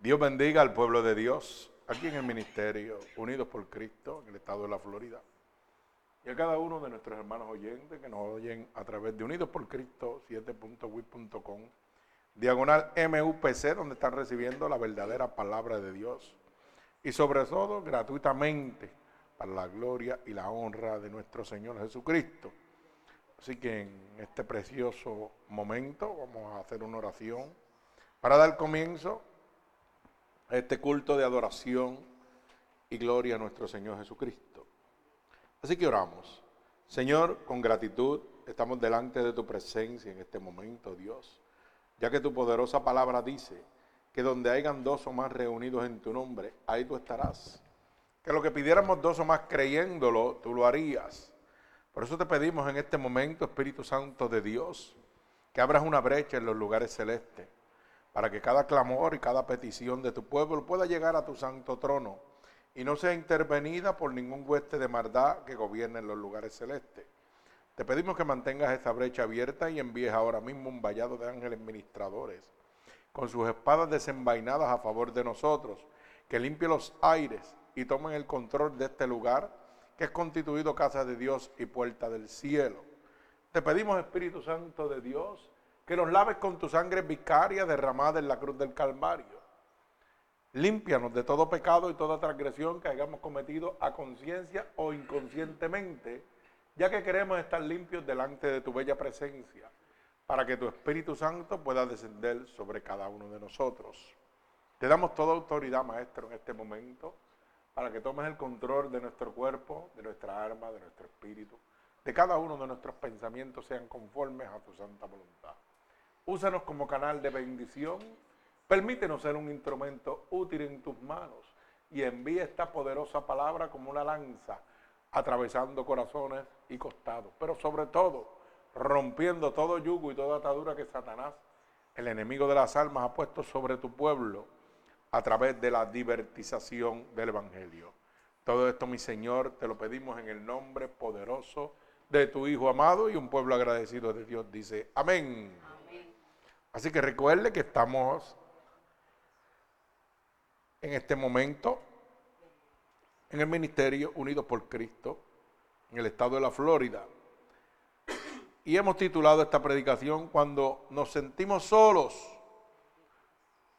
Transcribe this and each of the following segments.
Dios bendiga al pueblo de Dios, aquí en el ministerio, unidos por Cristo, en el estado de la Florida. Y a cada uno de nuestros hermanos oyentes que nos oyen a través de Unidos por Cristo 7.wit.com, diagonal MUPC, donde están recibiendo la verdadera palabra de Dios. Y sobre todo, gratuitamente, para la gloria y la honra de nuestro Señor Jesucristo. Así que en este precioso momento vamos a hacer una oración para dar comienzo este culto de adoración y gloria a nuestro Señor Jesucristo. Así que oramos. Señor, con gratitud estamos delante de tu presencia en este momento, Dios, ya que tu poderosa palabra dice que donde hayan dos o más reunidos en tu nombre, ahí tú estarás. Que lo que pidiéramos dos o más creyéndolo, tú lo harías. Por eso te pedimos en este momento, Espíritu Santo de Dios, que abras una brecha en los lugares celestes para que cada clamor y cada petición de tu pueblo pueda llegar a tu santo trono y no sea intervenida por ningún hueste de maldad que gobierne en los lugares celestes. Te pedimos que mantengas esta brecha abierta y envíes ahora mismo un vallado de ángeles ministradores con sus espadas desenvainadas a favor de nosotros, que limpie los aires y tomen el control de este lugar que es constituido casa de Dios y puerta del cielo. Te pedimos, Espíritu Santo de Dios, que nos laves con tu sangre vicaria derramada en la cruz del Calvario. Límpianos de todo pecado y toda transgresión que hayamos cometido a conciencia o inconscientemente, ya que queremos estar limpios delante de tu bella presencia, para que tu Espíritu Santo pueda descender sobre cada uno de nosotros. Te damos toda autoridad, Maestro, en este momento, para que tomes el control de nuestro cuerpo, de nuestra alma, de nuestro espíritu, de cada uno de nuestros pensamientos sean conformes a tu santa voluntad. Úsanos como canal de bendición. Permítenos ser un instrumento útil en tus manos y envía esta poderosa palabra como una lanza, atravesando corazones y costados, pero sobre todo rompiendo todo yugo y toda atadura que Satanás, el enemigo de las almas, ha puesto sobre tu pueblo a través de la divertización del Evangelio. Todo esto, mi Señor, te lo pedimos en el nombre poderoso de tu Hijo amado y un pueblo agradecido de Dios dice, amén. Así que recuerde que estamos en este momento en el Ministerio Unidos por Cristo, en el estado de la Florida. Y hemos titulado esta predicación Cuando nos sentimos solos,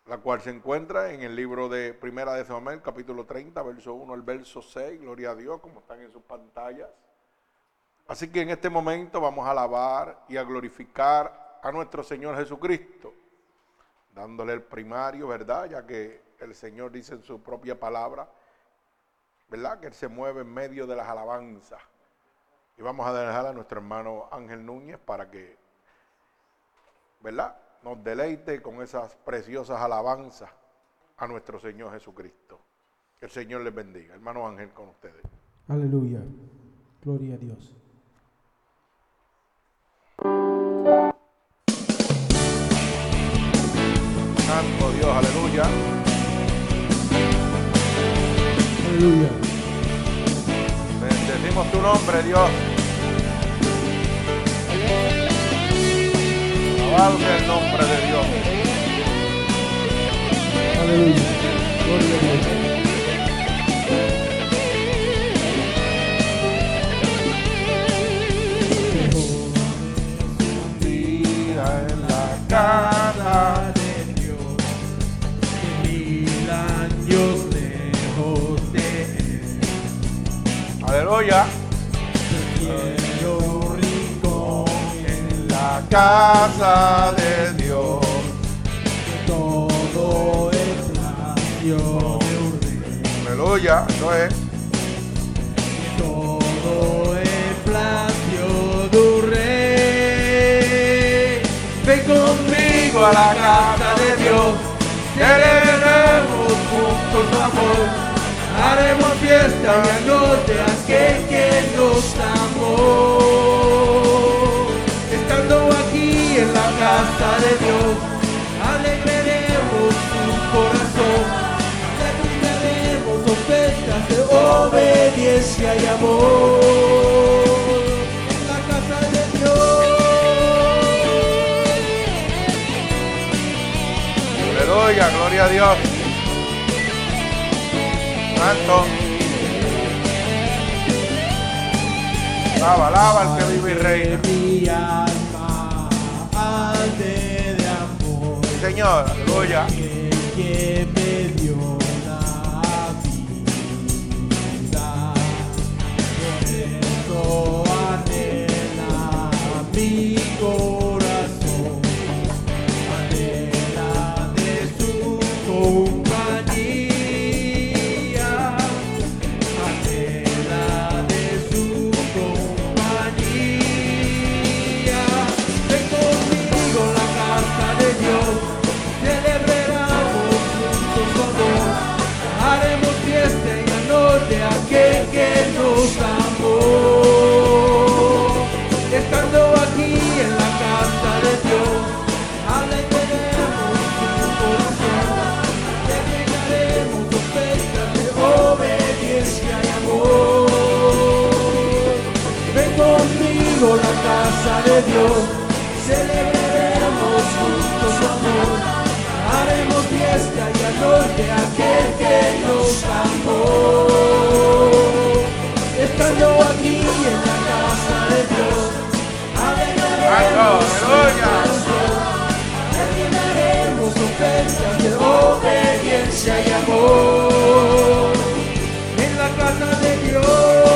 la cual se encuentra en el libro de Primera de Samuel, capítulo 30, verso 1 al verso 6, gloria a Dios, como están en sus pantallas. Así que en este momento vamos a alabar y a glorificar a nuestro Señor Jesucristo, dándole el primario, ¿verdad? Ya que el Señor dice en su propia palabra, ¿verdad? Que Él se mueve en medio de las alabanzas. Y vamos a dejar a nuestro hermano Ángel Núñez para que, ¿verdad? Nos deleite con esas preciosas alabanzas a nuestro Señor Jesucristo. Que el Señor les bendiga. Hermano Ángel con ustedes. Aleluya. Gloria a Dios. Aleluya. Bendecimos tu nombre, Dios. Alabado el nombre de Dios. Aleluya. Gloria a Dios. Aleluya. quiero un rincón en la Casa de Dios. todo es labio de un rey, Aleluya. Eso es. todo es palacio de un rey. Ven conmigo a la casa de Dios, celebremos juntos su amor. Haremos fiesta no te has que quien nos amó. Estando aquí en la casa de Dios, alegraremos tu corazón, te ofertas de obediencia y amor. En la casa de Dios. Yo le doy a gloria a Dios. Santo. Alaba, alaba al que vive y reina. De amor. Señor, aleluya. casa de Dios, celebraremos juntos su amor, haremos fiesta y honor de aquel que nos amó. Estando aquí en la casa de Dios, alegraremos terminaremos ofertas de obediencia y amor. En la casa de Dios.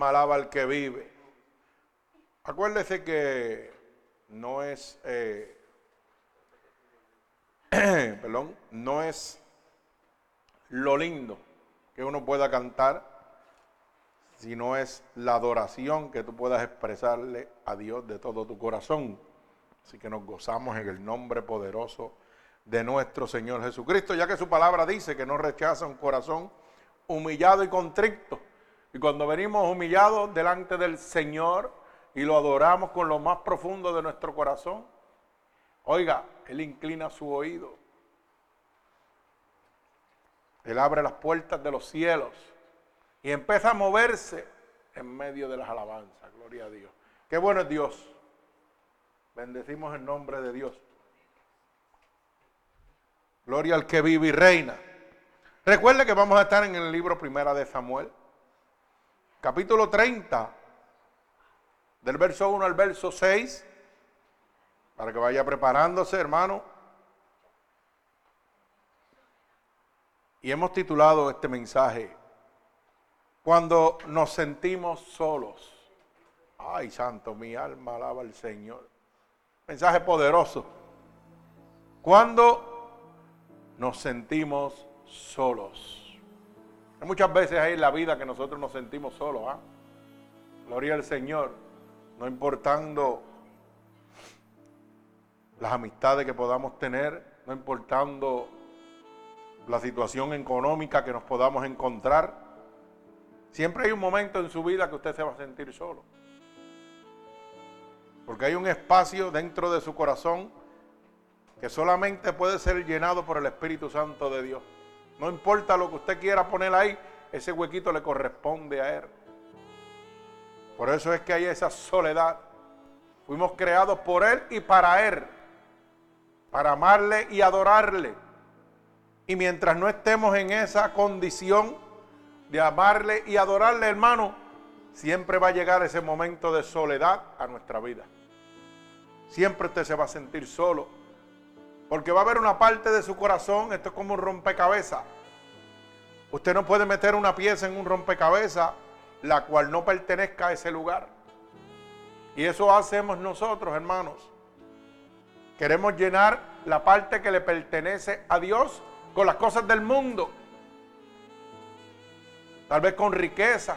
Alma alaba al que vive. Acuérdese que no es, eh, perdón, no es lo lindo que uno pueda cantar, sino es la adoración que tú puedas expresarle a Dios de todo tu corazón. Así que nos gozamos en el nombre poderoso de nuestro Señor Jesucristo, ya que su palabra dice que no rechaza un corazón humillado y contrito. Y cuando venimos humillados delante del Señor y lo adoramos con lo más profundo de nuestro corazón, oiga, Él inclina su oído. Él abre las puertas de los cielos y empieza a moverse en medio de las alabanzas. Gloria a Dios. Qué bueno es Dios. Bendecimos el nombre de Dios. Gloria al que vive y reina. Recuerde que vamos a estar en el libro Primera de Samuel, capítulo 30, del verso 1 al verso 6, para que vaya preparándose, hermano. Y hemos titulado este mensaje, Cuando nos sentimos solos. Ay, santo, mi alma alaba al Señor. Mensaje poderoso. Cuando nos sentimos solos. Hay muchas veces ahí en la vida que nosotros nos sentimos solos. ¿ah? Gloria al Señor. No importando las amistades que podamos tener, no importando la situación económica que nos podamos encontrar. Siempre hay un momento en su vida que usted se va a sentir solo. Porque hay un espacio dentro de su corazón que solamente puede ser llenado por el Espíritu Santo de Dios. No importa lo que usted quiera poner ahí, ese huequito le corresponde a Él. Por eso es que hay esa soledad. Fuimos creados por Él y para Él, para amarle y adorarle. Y mientras no estemos en esa condición de amarle y adorarle, hermano, siempre va a llegar ese momento de soledad a nuestra vida. Siempre usted se va a sentir solo porque va a haber una parte de su corazón, esto es como un rompecabezas. Usted no puede meter una pieza en un rompecabezas la cual no pertenezca a ese lugar. Y eso hacemos nosotros, hermanos. Queremos llenar la parte que le pertenece a Dios con las cosas del mundo. Tal vez con riqueza,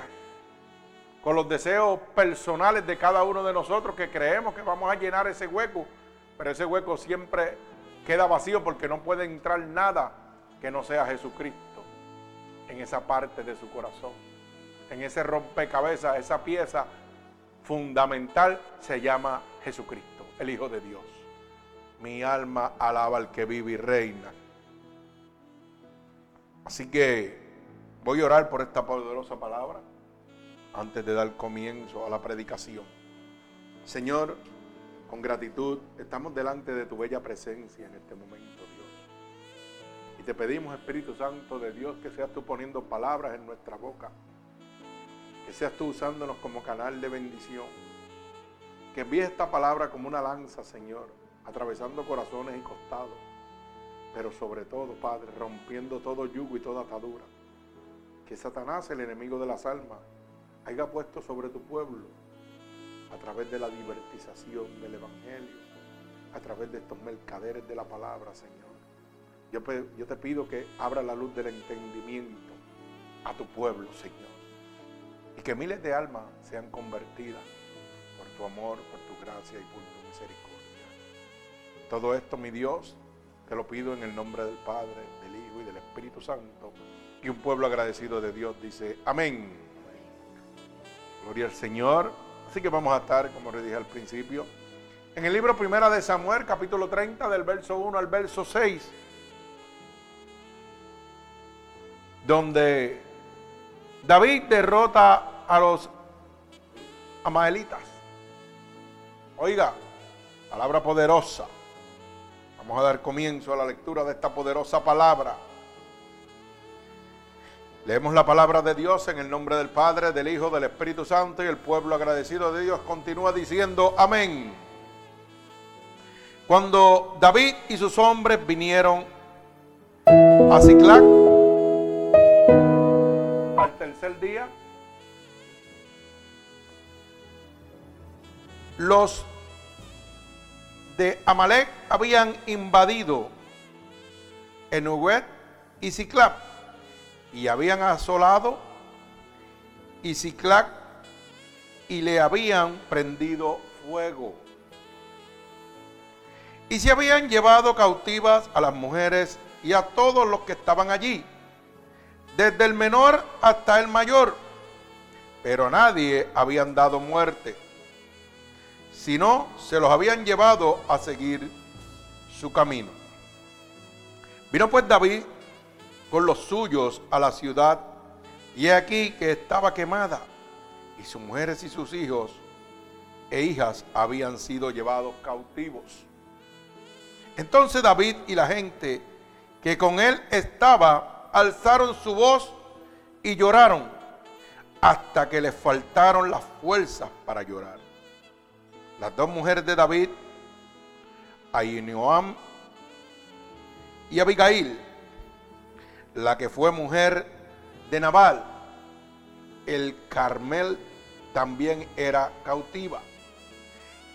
con los deseos personales de cada uno de nosotros que creemos que vamos a llenar ese hueco. Pero ese hueco siempre queda vacío porque no puede entrar nada que no sea Jesucristo en esa parte de su corazón. En ese rompecabezas, esa pieza fundamental se llama Jesucristo, el Hijo de Dios. Mi alma alaba al que vive y reina. Así que voy a orar por esta poderosa palabra antes de dar comienzo a la predicación. Señor, con gratitud estamos delante de tu bella presencia en este momento, Dios. Y te pedimos, Espíritu Santo de Dios, que seas tú poniendo palabras en nuestra boca, que seas tú usándonos como canal de bendición, que envíes esta palabra como una lanza, Señor, atravesando corazones y costados, pero sobre todo, Padre, rompiendo todo yugo y toda atadura. Que Satanás, el enemigo de las almas, haya puesto sobre tu pueblo a través de la divertización del Evangelio, a través de estos mercaderes de la palabra, Señor. Yo, yo te pido que abra la luz del entendimiento a tu pueblo, Señor. Y que miles de almas sean convertidas por tu amor, por tu gracia y por tu misericordia. Todo esto, mi Dios, te lo pido en el nombre del Padre, del Hijo y del Espíritu Santo. Y un pueblo agradecido de Dios dice, amén. Gloria al Señor. Así que vamos a estar, como les dije al principio, en el libro Primera de Samuel, capítulo 30, del verso 1 al verso 6, donde David derrota a los amaelitas. Oiga, palabra poderosa. Vamos a dar comienzo a la lectura de esta poderosa palabra. Leemos la palabra de Dios en el nombre del Padre, del Hijo, del Espíritu Santo y el pueblo agradecido de Dios continúa diciendo amén. Cuando David y sus hombres vinieron a Ciclac. Al tercer día, los de Amalek habían invadido Enuguet y Ciclap y habían asolado y Ciclac y le habían prendido fuego. Y se habían llevado cautivas a las mujeres y a todos los que estaban allí, desde el menor hasta el mayor, pero a nadie habían dado muerte, sino se los habían llevado a seguir su camino. Vino pues David con los suyos a la ciudad, y aquí que estaba quemada, y sus mujeres y sus hijos e hijas habían sido llevados cautivos. Entonces David y la gente que con él estaba alzaron su voz y lloraron hasta que les faltaron las fuerzas para llorar. Las dos mujeres de David, Ahinoam y Abigail, la que fue mujer de Nabal, el Carmel también era cautiva.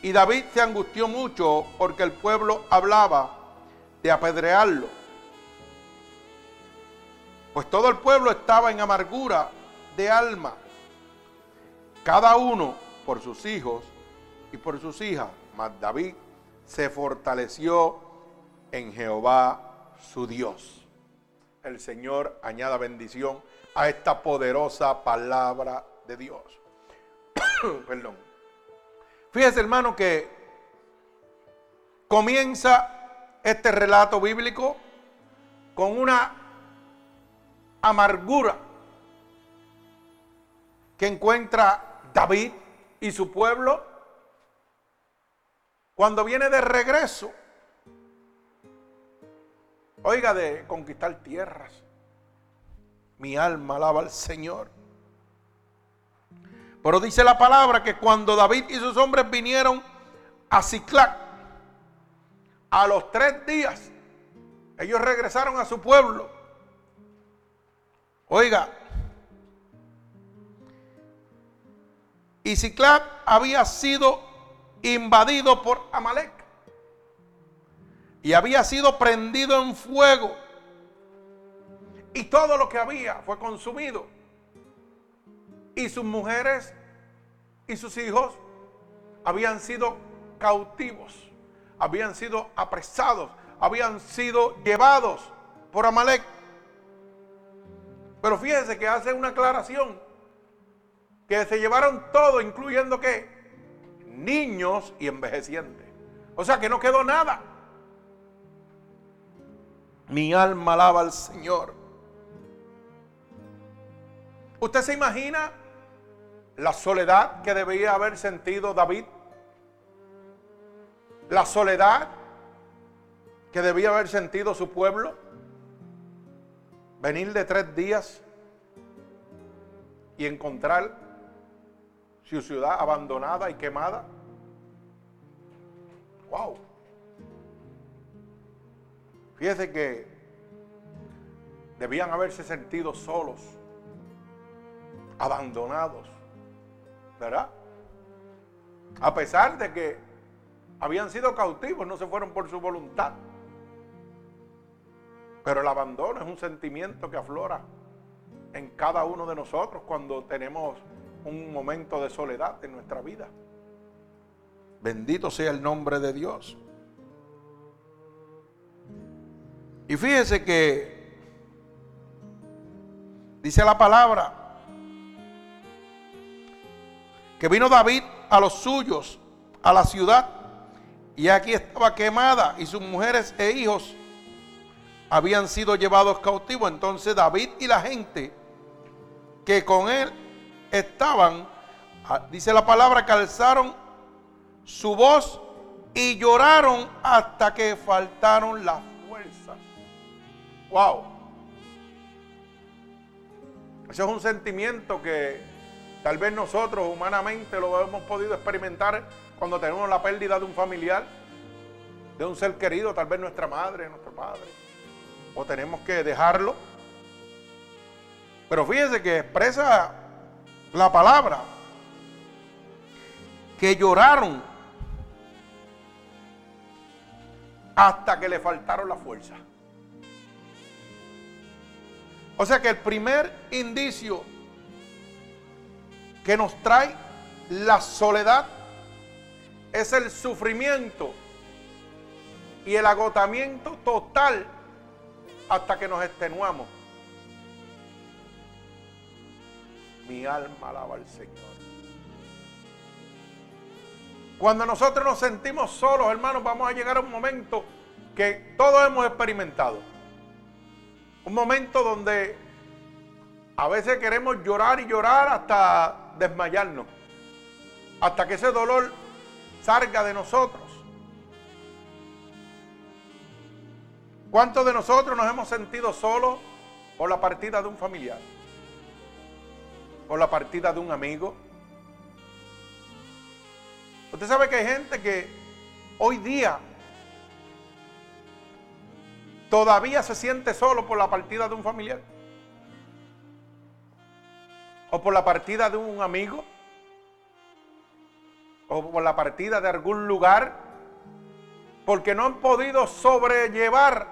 Y David se angustió mucho porque el pueblo hablaba de apedrearlo. Pues todo el pueblo estaba en amargura de alma, cada uno por sus hijos y por sus hijas. Mas David se fortaleció en Jehová su Dios. El Señor añada bendición a esta poderosa palabra de Dios. Perdón. Fíjese hermano que comienza este relato bíblico con una amargura que encuentra David y su pueblo cuando viene de regreso. Oiga, de conquistar tierras. Mi alma alaba al Señor. Pero dice la palabra que cuando David y sus hombres vinieron a Ciclac, a los tres días, ellos regresaron a su pueblo. Oiga, y Ciclac había sido invadido por Amalek y había sido prendido en fuego y todo lo que había fue consumido y sus mujeres y sus hijos habían sido cautivos, habían sido apresados, habían sido llevados por Amalek. Pero fíjense que hace una aclaración, que se llevaron todo, incluyendo que niños y envejecientes. O sea que no quedó nada. Mi alma alaba al Señor. ¿Usted se imagina la soledad que debía haber sentido David, la soledad que debía haber sentido su pueblo, venir de tres días y encontrar su ciudad abandonada y quemada. Wow. Fíjese que debían haberse sentido solos, abandonados. ¿verdad? A pesar de que habían sido cautivos, no se fueron por su voluntad. Pero el abandono es un sentimiento que aflora en cada uno de nosotros cuando tenemos un momento de soledad en nuestra vida. Bendito sea el nombre de Dios. Y fíjese que dice la palabra que vino David a los suyos, a la ciudad, y aquí estaba quemada y sus mujeres e hijos habían sido llevados cautivos. Entonces David y la gente que con él estaban, ah, dice la palabra, que alzaron su voz y lloraron hasta que faltaron las. Wow. Ese es un sentimiento que Tal vez nosotros humanamente lo hemos podido experimentar cuando tenemos la pérdida de un familiar, de un ser querido, tal vez nuestra madre, nuestro padre, o tenemos que dejarlo. Pero fíjese que expresa la palabra que lloraron hasta que le faltaron la fuerza. O sea que el primer indicio que nos trae la soledad es el sufrimiento y el agotamiento total hasta que nos extenuamos. Mi alma alaba al Señor. Cuando nosotros nos sentimos solos, hermanos, vamos a llegar a un momento que todos hemos experimentado. Un momento donde a veces queremos llorar y llorar hasta desmayarnos. Hasta que ese dolor salga de nosotros. ¿Cuántos de nosotros nos hemos sentido solos por la partida de un familiar? Por la partida de un amigo. Usted sabe que hay gente que hoy día todavía se siente solo por la partida de un familiar. O por la partida de un amigo. O por la partida de algún lugar. Porque no han podido sobrellevar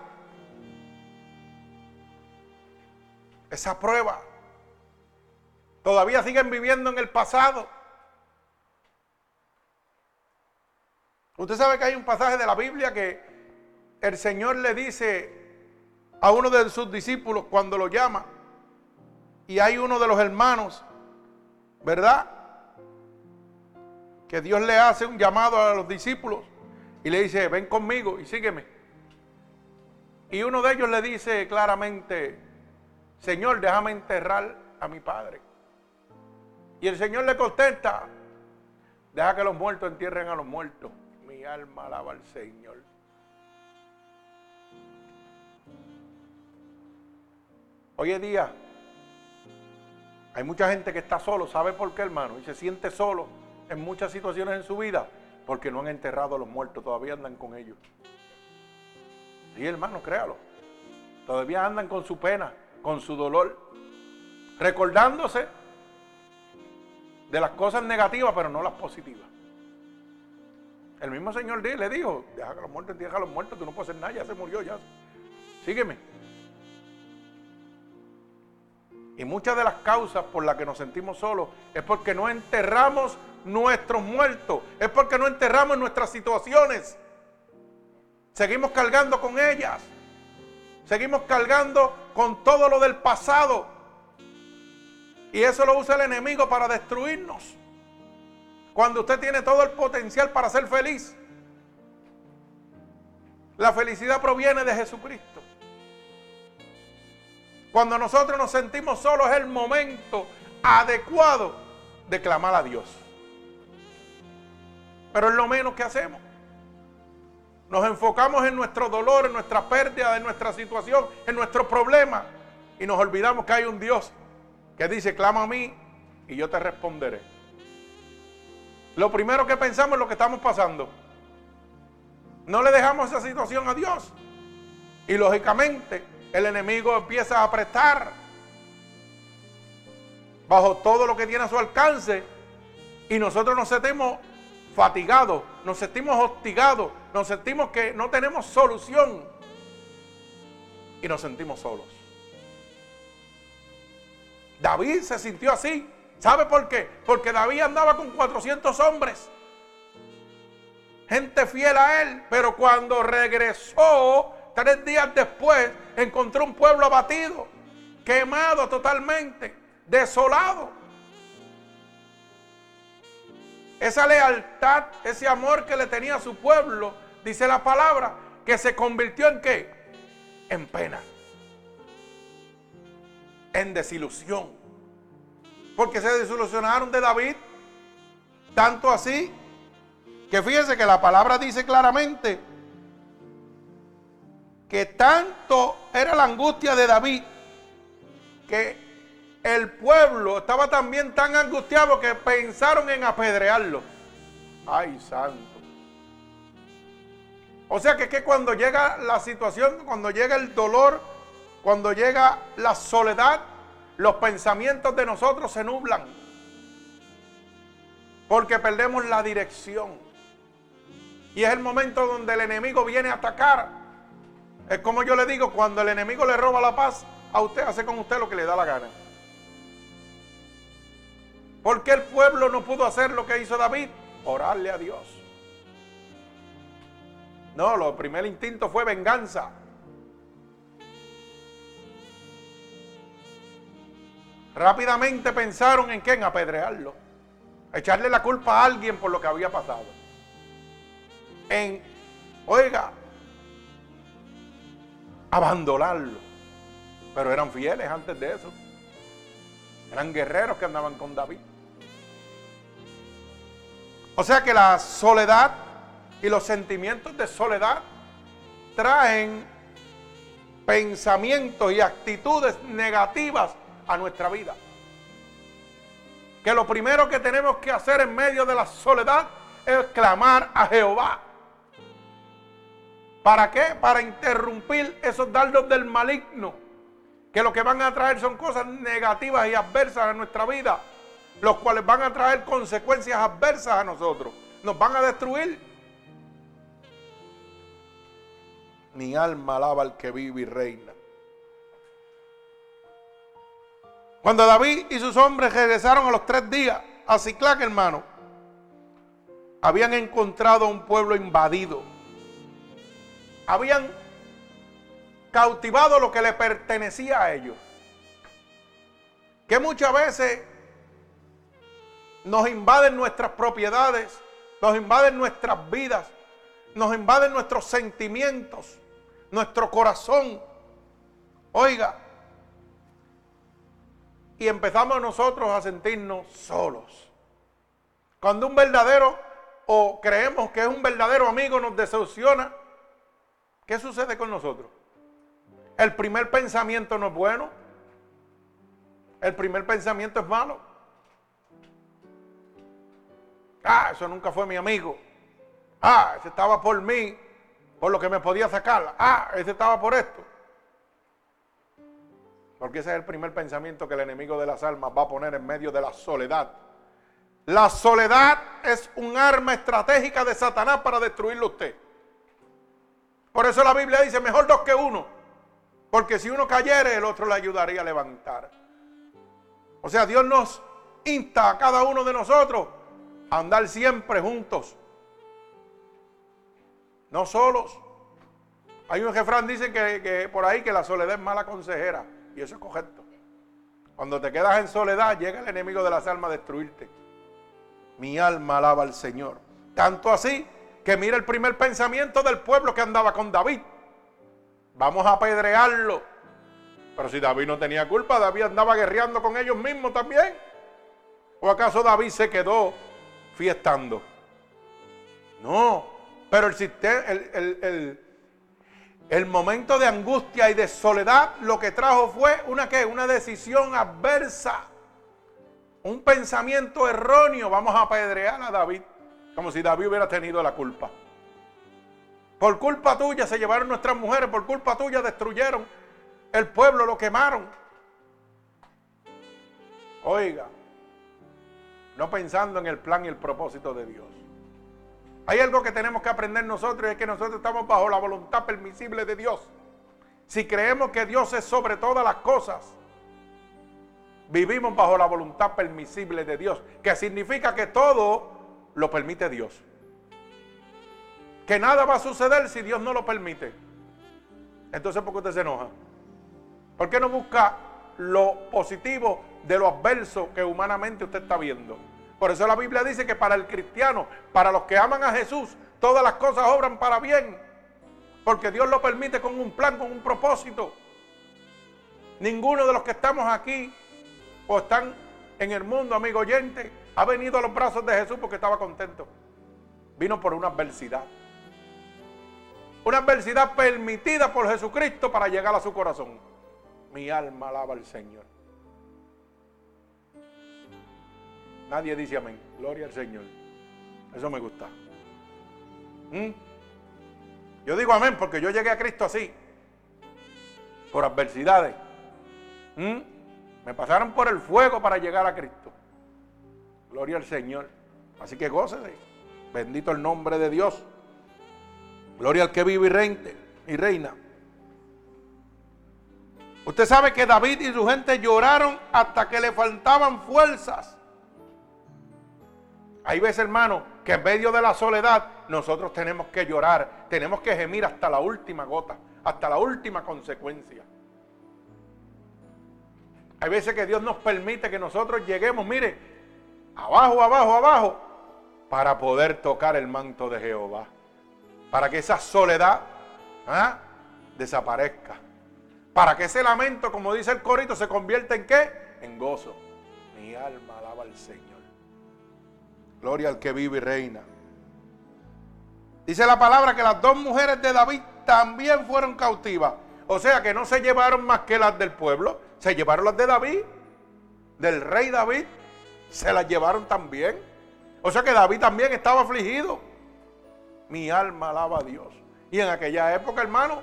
esa prueba. Todavía siguen viviendo en el pasado. Usted sabe que hay un pasaje de la Biblia que el Señor le dice a uno de sus discípulos cuando lo llama, y hay uno de los hermanos, ¿verdad? Que Dios le hace un llamado a los discípulos y le dice, ven conmigo y sígueme. Y uno de ellos le dice claramente, Señor, déjame enterrar a mi padre. Y el Señor le contesta, deja que los muertos entierren a los muertos. Mi alma alaba al Señor. Hoy en día hay mucha gente que está solo, ¿sabe por qué, hermano? Y se siente solo en muchas situaciones en su vida porque no han enterrado a los muertos, todavía andan con ellos. Sí, hermano, créalo. Todavía andan con su pena, con su dolor, recordándose de las cosas negativas, pero no las positivas. El mismo Señor le dijo, deja que los muertos, deja a los muertos, tú no puedes hacer nada, ya se murió, ya. Sígueme. Y muchas de las causas por las que nos sentimos solos es porque no enterramos nuestros muertos, es porque no enterramos nuestras situaciones. Seguimos cargando con ellas. Seguimos cargando con todo lo del pasado. Y eso lo usa el enemigo para destruirnos. Cuando usted tiene todo el potencial para ser feliz. La felicidad proviene de Jesucristo. Cuando nosotros nos sentimos solos es el momento adecuado de clamar a Dios. Pero es lo menos que hacemos. Nos enfocamos en nuestro dolor, en nuestra pérdida, en nuestra situación, en nuestro problema. Y nos olvidamos que hay un Dios que dice, clama a mí y yo te responderé. Lo primero que pensamos es lo que estamos pasando. No le dejamos esa situación a Dios. Y lógicamente el enemigo empieza a apretar bajo todo lo que tiene a su alcance y nosotros nos sentimos fatigados, nos sentimos hostigados, nos sentimos que no tenemos solución y nos sentimos solos. David se sintió así. ¿Sabe por qué? Porque David andaba con 400 hombres. Gente fiel a él. Pero cuando regresó tres días después encontró un pueblo abatido, quemado totalmente, desolado. Esa lealtad, ese amor que le tenía a su pueblo, dice la palabra, que se convirtió en qué? En pena. En desilusión. Porque se desilusionaron de David. Tanto así que fíjense que la palabra dice claramente que tanto era la angustia de David que el pueblo estaba también tan angustiado que pensaron en apedrearlo. Ay, santo. O sea que, que cuando llega la situación, cuando llega el dolor, cuando llega la soledad, los pensamientos de nosotros se nublan. Porque perdemos la dirección. Y es el momento donde el enemigo viene a atacar. Es como yo le digo, cuando el enemigo le roba la paz, a usted hace con usted lo que le da la gana. ¿Por qué el pueblo no pudo hacer lo que hizo David? Orarle a Dios. No, lo primer instinto fue venganza. Rápidamente pensaron en qué, en apedrearlo. Echarle la culpa a alguien por lo que había pasado. En, oiga, abandonarlo. Pero eran fieles antes de eso. Eran guerreros que andaban con David. O sea que la soledad y los sentimientos de soledad traen pensamientos y actitudes negativas a nuestra vida. Que lo primero que tenemos que hacer en medio de la soledad es clamar a Jehová. ¿Para qué? Para interrumpir esos dardos del maligno. Que lo que van a traer son cosas negativas y adversas a nuestra vida. Los cuales van a traer consecuencias adversas a nosotros. Nos van a destruir. Mi alma alaba al que vive y reina. Cuando David y sus hombres regresaron a los tres días a Ciclac, hermano, habían encontrado un pueblo invadido. Habían cautivado lo que le pertenecía a ellos. Que muchas veces nos invaden nuestras propiedades, nos invaden nuestras vidas, nos invaden nuestros sentimientos, nuestro corazón. Oiga, y empezamos nosotros a sentirnos solos. Cuando un verdadero o creemos que es un verdadero amigo nos decepciona, ¿qué sucede con nosotros? El primer pensamiento no es bueno. El primer pensamiento es malo. Ah, eso nunca fue mi amigo. Ah, ese estaba por mí, por lo que me podía sacar. Ah, ese estaba por esto. Porque ese es el primer pensamiento que el enemigo de las almas va a poner en medio de la soledad. La soledad es un arma estratégica de Satanás para destruirlo usted. Por eso la Biblia dice, mejor dos que uno. Porque si uno cayere, el otro le ayudaría a levantar. O sea, Dios nos insta a cada uno de nosotros a andar siempre juntos. No solos. Hay un jefrán dice que, que por ahí que la soledad es mala consejera. Y eso es correcto. Cuando te quedas en soledad, llega el enemigo de las almas a destruirte. Mi alma alaba al Señor. Tanto así que mira el primer pensamiento del pueblo que andaba con David. Vamos a apedrearlo. Pero si David no tenía culpa, David andaba guerreando con ellos mismos también. ¿O acaso David se quedó fiestando? No, pero el, el momento de angustia y de soledad lo que trajo fue una qué? Una decisión adversa. Un pensamiento erróneo. Vamos a apedrear a David. Como si David hubiera tenido la culpa. Por culpa tuya se llevaron nuestras mujeres. Por culpa tuya destruyeron el pueblo, lo quemaron. Oiga. No pensando en el plan y el propósito de Dios. Hay algo que tenemos que aprender nosotros y es que nosotros estamos bajo la voluntad permisible de Dios. Si creemos que Dios es sobre todas las cosas, vivimos bajo la voluntad permisible de Dios, que significa que todo lo permite Dios. Que nada va a suceder si Dios no lo permite. Entonces, ¿por qué usted se enoja? ¿Por qué no busca lo positivo de lo adverso que humanamente usted está viendo? Por eso la Biblia dice que para el cristiano, para los que aman a Jesús, todas las cosas obran para bien. Porque Dios lo permite con un plan, con un propósito. Ninguno de los que estamos aquí o están en el mundo, amigo oyente, ha venido a los brazos de Jesús porque estaba contento. Vino por una adversidad. Una adversidad permitida por Jesucristo para llegar a su corazón. Mi alma alaba al Señor. Nadie dice amén. Gloria al Señor. Eso me gusta. ¿Mm? Yo digo amén porque yo llegué a Cristo así. por adversidades. ¿Mm? Me pasaron por el fuego para llegar a Cristo. Gloria al Señor. Así que gócese. Bendito el nombre de Dios. Gloria al que vive y reina. Y reina. Usted sabe que David y su gente lloraron hasta que le faltaban fuerzas. Hay veces, hermano, que en medio de la soledad nosotros tenemos que llorar, tenemos que gemir hasta la última gota, hasta la última consecuencia. Hay veces que Dios nos permite que nosotros lleguemos, mire, abajo, abajo, abajo, para poder tocar el manto de Jehová. Para que esa soledad ¿ah? desaparezca. Para que ese lamento, como dice el corito, se convierta en qué? En gozo. Mi alma alaba al Señor. Gloria al que vive y reina. Dice la palabra que las dos mujeres de David también fueron cautivas. O sea que no se llevaron más que las del pueblo, se llevaron las de David, del rey David, se las llevaron también. O sea que David también estaba afligido. Mi alma alaba a Dios. Y en aquella época, hermano,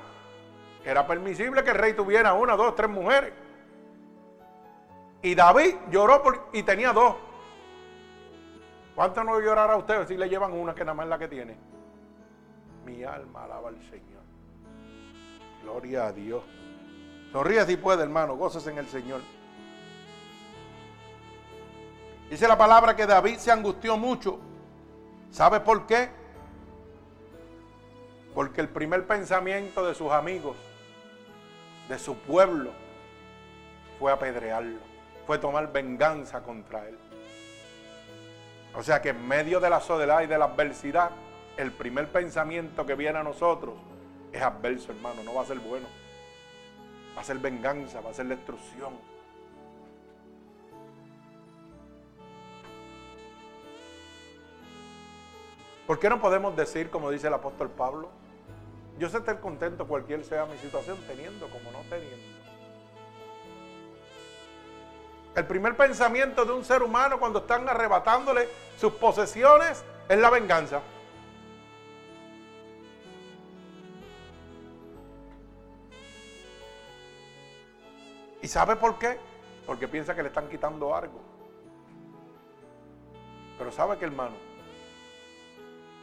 era permisible que el rey tuviera una, dos, tres mujeres. Y David lloró por, y tenía dos. ¿Cuánto no llorará usted si le llevan una que nada más es la que tiene? Mi alma alaba al Señor. Gloria a Dios. Sonríe si puede, hermano. Goces en el Señor. Dice la palabra que David se angustió mucho. ¿Sabe por qué? Porque el primer pensamiento de sus amigos, de su pueblo, fue apedrearlo, fue tomar venganza contra él. O sea que en medio de la soledad y de la adversidad, el primer pensamiento que viene a nosotros es adverso, hermano, no va a ser bueno. Va a ser venganza, va a ser destrucción. ¿Por qué no podemos decir, como dice el apóstol Pablo, yo sé estar contento cualquier sea mi situación, teniendo como no teniendo? El primer pensamiento de un ser humano cuando están arrebatándole sus posesiones es la venganza. ¿Y sabe por qué? Porque piensa que le están quitando algo. Pero sabe que hermano,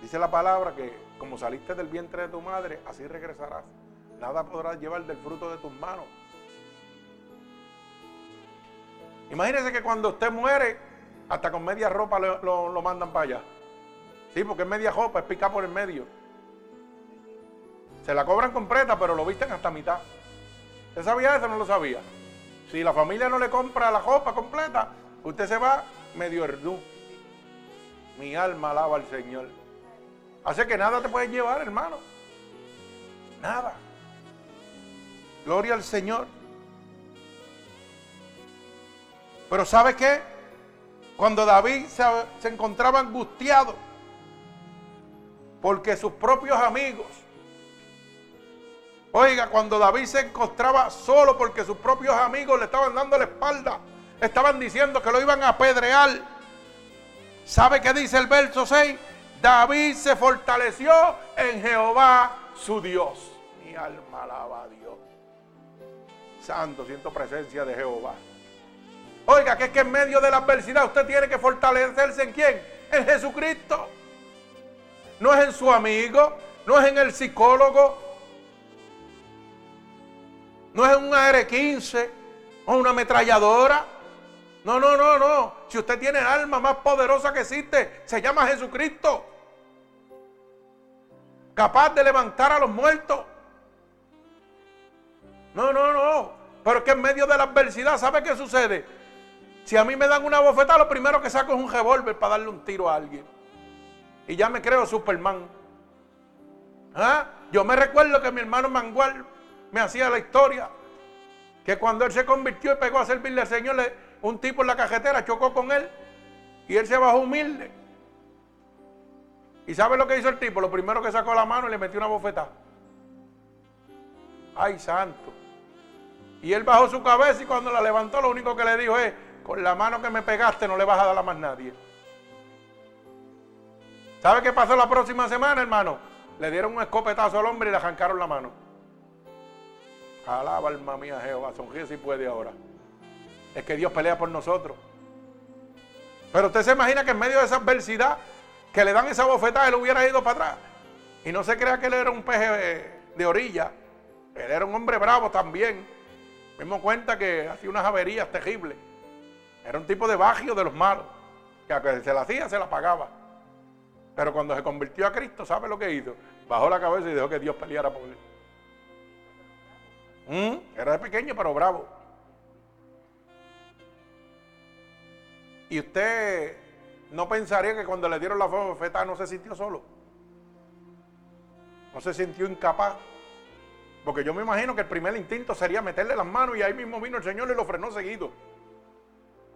dice la palabra que como saliste del vientre de tu madre, así regresarás. Nada podrás llevar del fruto de tus manos. Imagínese que cuando usted muere, hasta con media ropa lo, mandan para allá. Sí, porque es media ropa, es picar por el medio. Se la cobran completa, pero lo visten hasta mitad. ¿Usted sabía eso no lo sabía? Si la familia no le compra la ropa completa, usted se va medio herdú. Mi alma alaba al Señor. Así que nada te puede llevar, hermano. Nada. Gloria al Señor. Pero ¿sabe qué? Cuando David se, se encontraba angustiado porque sus propios amigos Oiga, cuando David se encontraba solo porque sus propios amigos le estaban dando la espalda, estaban diciendo que lo iban a apedrear. ¿Sabe qué dice el verso 6? David se fortaleció en Jehová su Dios. Mi alma alaba a Dios. Santo, siento presencia de Jehová. Oiga, que es que en medio de la adversidad usted tiene que fortalecerse en quién? En Jesucristo. No es en su amigo, no es en el psicólogo, no es un AR-15 o una ametralladora. No, no, no, no. Si usted tiene alma más poderosa que existe, se llama Jesucristo. Capaz de levantar a los muertos. No, no, no. Pero es que en medio de la adversidad, ¿sabe qué sucede? Si a mí me dan una bofetada, lo primero que saco es un revólver para darle un tiro a alguien. Y ya me creo Superman. ¿Ah? Yo me recuerdo que mi hermano Mangual me hacía la historia que cuando él se convirtió y pegó a servirle al Señor, un tipo en la cajetera chocó con él y él se bajó humilde. ¿Y sabe lo que hizo el tipo? Lo primero que sacó la mano y le metió una bofetada. Ay, santo. Y él bajó su cabeza y cuando la levantó, lo único que le dijo es: Con la mano que me pegaste, no le vas a dar a más nadie. ¿Sabe qué pasó la próxima semana, hermano? Le dieron un escopetazo al hombre y le arrancaron la mano. Alaba alma mía Jehová, sonríe si puede ahora. Es que Dios pelea por nosotros. Pero usted se imagina que en medio de esa adversidad que le dan esa bofetada, él hubiera ido para atrás. Y no se crea que él era un peje de orilla. Él era un hombre bravo también. Mismo cuenta que hacía unas averías terribles. Era un tipo de bagio de los malos. Que a que se la hacía, se la pagaba. Pero cuando se convirtió a Cristo, ¿sabe lo que hizo? Bajó la cabeza y dejó que Dios peleara por él. ¿Mm? Era de pequeño, pero bravo. Y usted no pensaría que cuando le dieron la bofetada no se sintió solo. No se sintió incapaz. Porque yo me imagino que el primer instinto sería meterle las manos y ahí mismo vino el Señor y lo frenó seguido.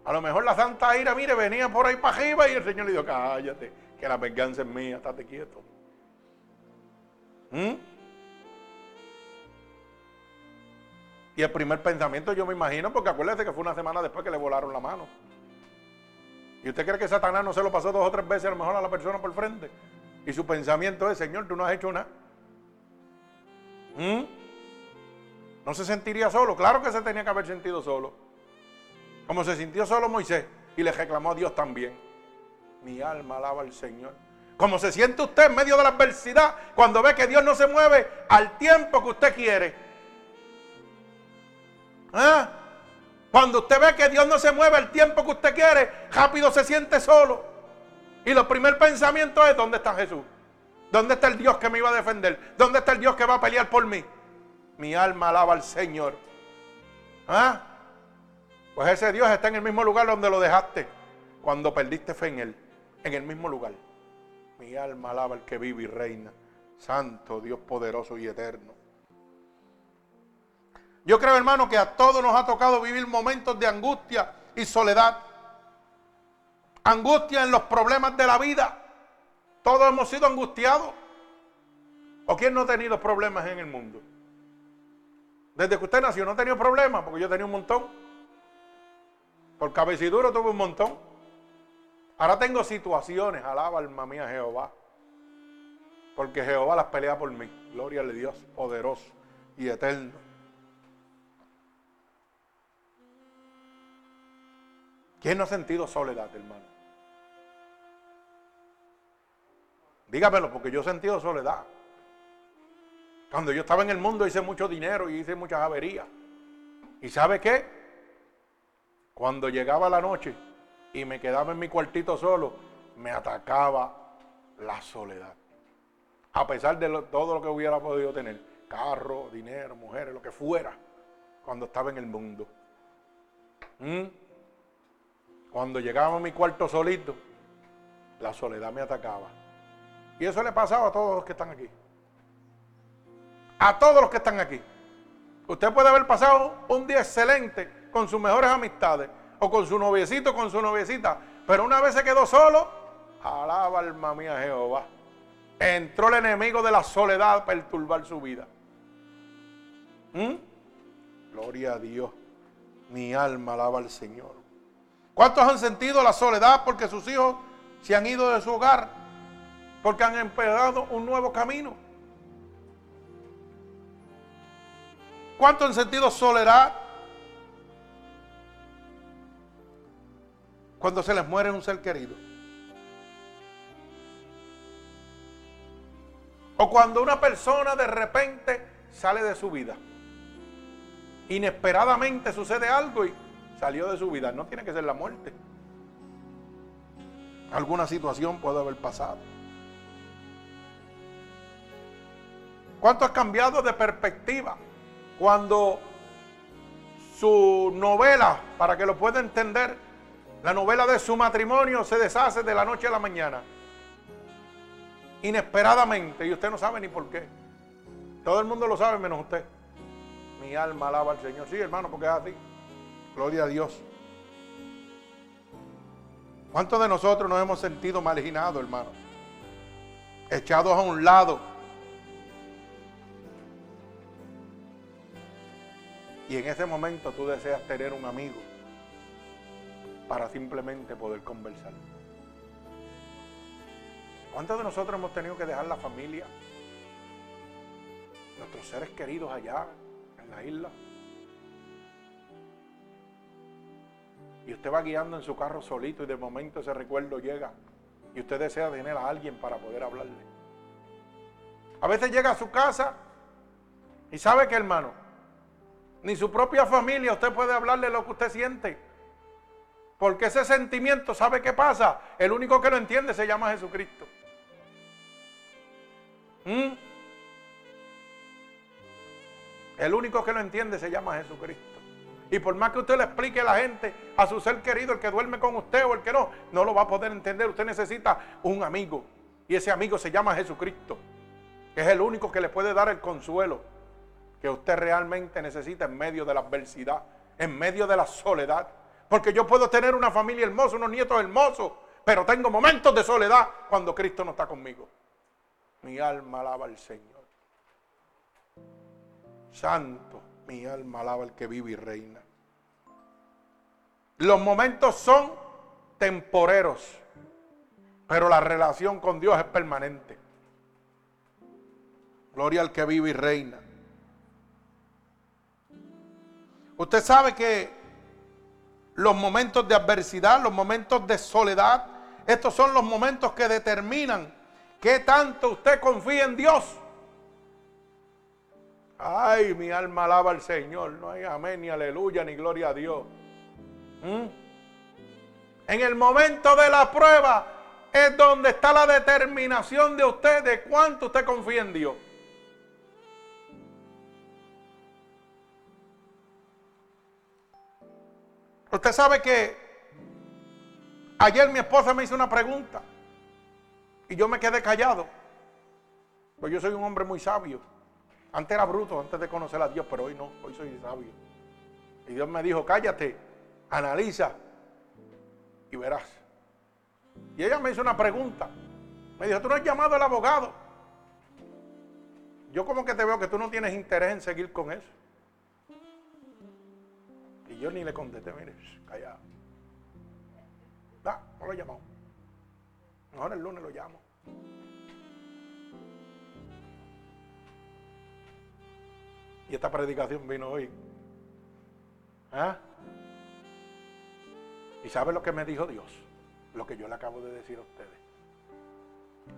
A lo mejor la santa ira, mire, venía por ahí para arriba y el Señor le dijo, cállate, que la venganza es mía, estate quieto. ¿Mm? Y el primer pensamiento yo me imagino, porque acuérdese que fue una semana después que le volaron la mano. ¿Y usted cree que Satanás no se lo pasó dos o tres veces a lo mejor a la persona por frente? Y su pensamiento es, Señor, tú no has hecho nada. ¿Mm? ¿No se sentiría solo? Claro que se tenía que haber sentido solo. Como se sintió solo Moisés y le reclamó a Dios también. Mi alma alaba al Señor. Como se siente usted en medio de la adversidad cuando ve que Dios no se mueve al tiempo que usted quiere. ¿Ah? Cuando usted ve que Dios no se mueve al tiempo que usted quiere, rápido se siente solo. Y los primer pensamiento es, ¿dónde está Jesús? ¿Dónde está el Dios que me iba a defender? ¿Dónde está el Dios que va a pelear por mí? Mi alma alaba al Señor. ¿Ah? Pues ese Dios está en el mismo lugar donde lo dejaste cuando perdiste fe en Él. En el mismo lugar. Mi alma alaba al que vive y reina. Santo Dios poderoso y eterno. Yo creo, hermano, que a todos nos ha tocado vivir momentos de angustia y soledad. Angustia en los problemas de la vida. Todos hemos sido angustiados. ¿O quién no ha tenido problemas en el mundo? Desde que usted nació no ha tenido problemas, porque yo tenía un montón. Por cabeciduro tuve un montón. Ahora tengo situaciones, alaba alma mía Jehová. Porque Jehová las pelea por mí. Gloria a Dios, poderoso y eterno. ¿Quién no ha sentido soledad, hermano? Dígamelo, porque yo he sentido soledad. Cuando yo estaba en el mundo hice mucho dinero y hice muchas averías. ¿Y sabe qué? Cuando llegaba la noche y me quedaba en mi cuartito solo, me atacaba la soledad. A pesar de todo lo que hubiera podido tener, carro, dinero, mujeres, lo que fuera, cuando estaba en el mundo. ¿Mm? Cuando llegaba a mi cuarto solito, la soledad me atacaba. Y eso le pasaba a todos los que están aquí. A todos los que están aquí. Usted puede haber pasado un día excelente con sus mejores amistades o con su noviecito, con su noviecita, pero una vez se quedó solo, alaba alma mía Jehová. Entró el enemigo de la soledad a perturbar su vida. ¿Mm? Gloria a Dios. Mi alma alaba al Señor. ¿Cuántos han sentido la soledad porque sus hijos se han ido de su hogar? Porque han empezado un nuevo camino. ¿Cuántos han sentido soledad cuando se les muere un ser querido? O cuando una persona de repente sale de su vida. Inesperadamente sucede algo y salió de su vida. No tiene que ser la muerte. Alguna situación puede haber pasado. ¿Cuánto has cambiado de perspectiva? Cuando su novela, para que lo pueda entender, la novela de su matrimonio se deshace de la noche a la mañana. Inesperadamente, y usted no sabe ni por qué. Todo el mundo lo sabe menos usted. Mi alma alaba al Señor. Sí, hermano, porque es así. Gloria a Dios. ¿Cuántos de nosotros nos hemos sentido marginados, hermano? Echados a un lado. Y en ese momento tú deseas tener un amigo para simplemente poder conversar. ¿Cuántos de nosotros hemos tenido que dejar la familia? Nuestros seres queridos allá, en la isla. Y usted va guiando en su carro solito y de momento ese recuerdo llega y usted desea tener a alguien para poder hablarle. A veces llega a su casa y sabe que hermano, ni su propia familia usted puede hablarle lo que usted siente. Porque ese sentimiento, ¿sabe qué pasa? El único que lo entiende se llama Jesucristo. ¿Mm? El único que lo entiende se llama Jesucristo. Y por más que usted le explique a la gente, a su ser querido, el que duerme con usted o el que no, no lo va a poder entender. Usted necesita un amigo. Y ese amigo se llama Jesucristo. Que es el único que le puede dar el consuelo que usted realmente necesita en medio de la adversidad, en medio de la soledad. Porque yo puedo tener una familia hermosa, unos nietos hermosos, pero tengo momentos de soledad cuando Cristo no está conmigo. Mi alma alaba al Señor. Santo, mi alma alaba al que vive y reina. Los momentos son temporeros, pero la relación con Dios es permanente. Gloria al que vive y reina. Usted sabe que los momentos de adversidad, los momentos de soledad, estos son los momentos que determinan qué tanto usted confía en Dios. Ay, mi alma alaba al Señor. No hay amén, ni aleluya, ni gloria a Dios. ¿Mm? En el momento de la prueba es donde está la determinación de usted de cuánto usted confía en Dios. Usted sabe que ayer mi esposa me hizo una pregunta y yo me quedé callado. Pues yo soy un hombre muy sabio. Antes era bruto, antes de conocer a Dios, pero hoy no, hoy soy sabio. Y Dios me dijo, cállate, analiza y verás. Y ella me hizo una pregunta. Me dijo, tú no has llamado al abogado. Yo como que te veo que tú no tienes interés en seguir con eso. Y yo ni le contesté, mire, callado. No, no lo llamado. Mejor el lunes lo llamo. Y esta predicación vino hoy. ¿Ah? ¿Y sabe lo que me dijo Dios? Lo que yo le acabo de decir a ustedes.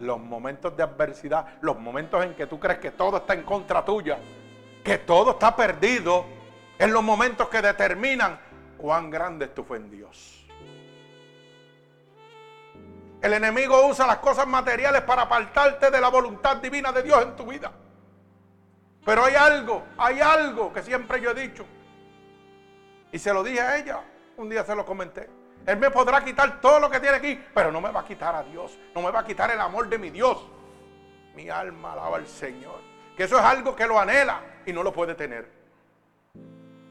Los momentos de adversidad, los momentos en que tú crees que todo está en contra tuya, que todo está perdido, en los momentos que determinan cuán grande es tu fe en Dios. El enemigo usa las cosas materiales para apartarte de la voluntad divina de Dios en tu vida. Pero hay algo, hay algo que siempre yo he dicho. Y se lo dije a ella, un día se lo comenté. Él me podrá quitar todo lo que tiene aquí, pero no me va a quitar a Dios. No me va a quitar el amor de mi Dios. Mi alma alaba al Señor. Que eso es algo que lo anhela y no lo puede tener.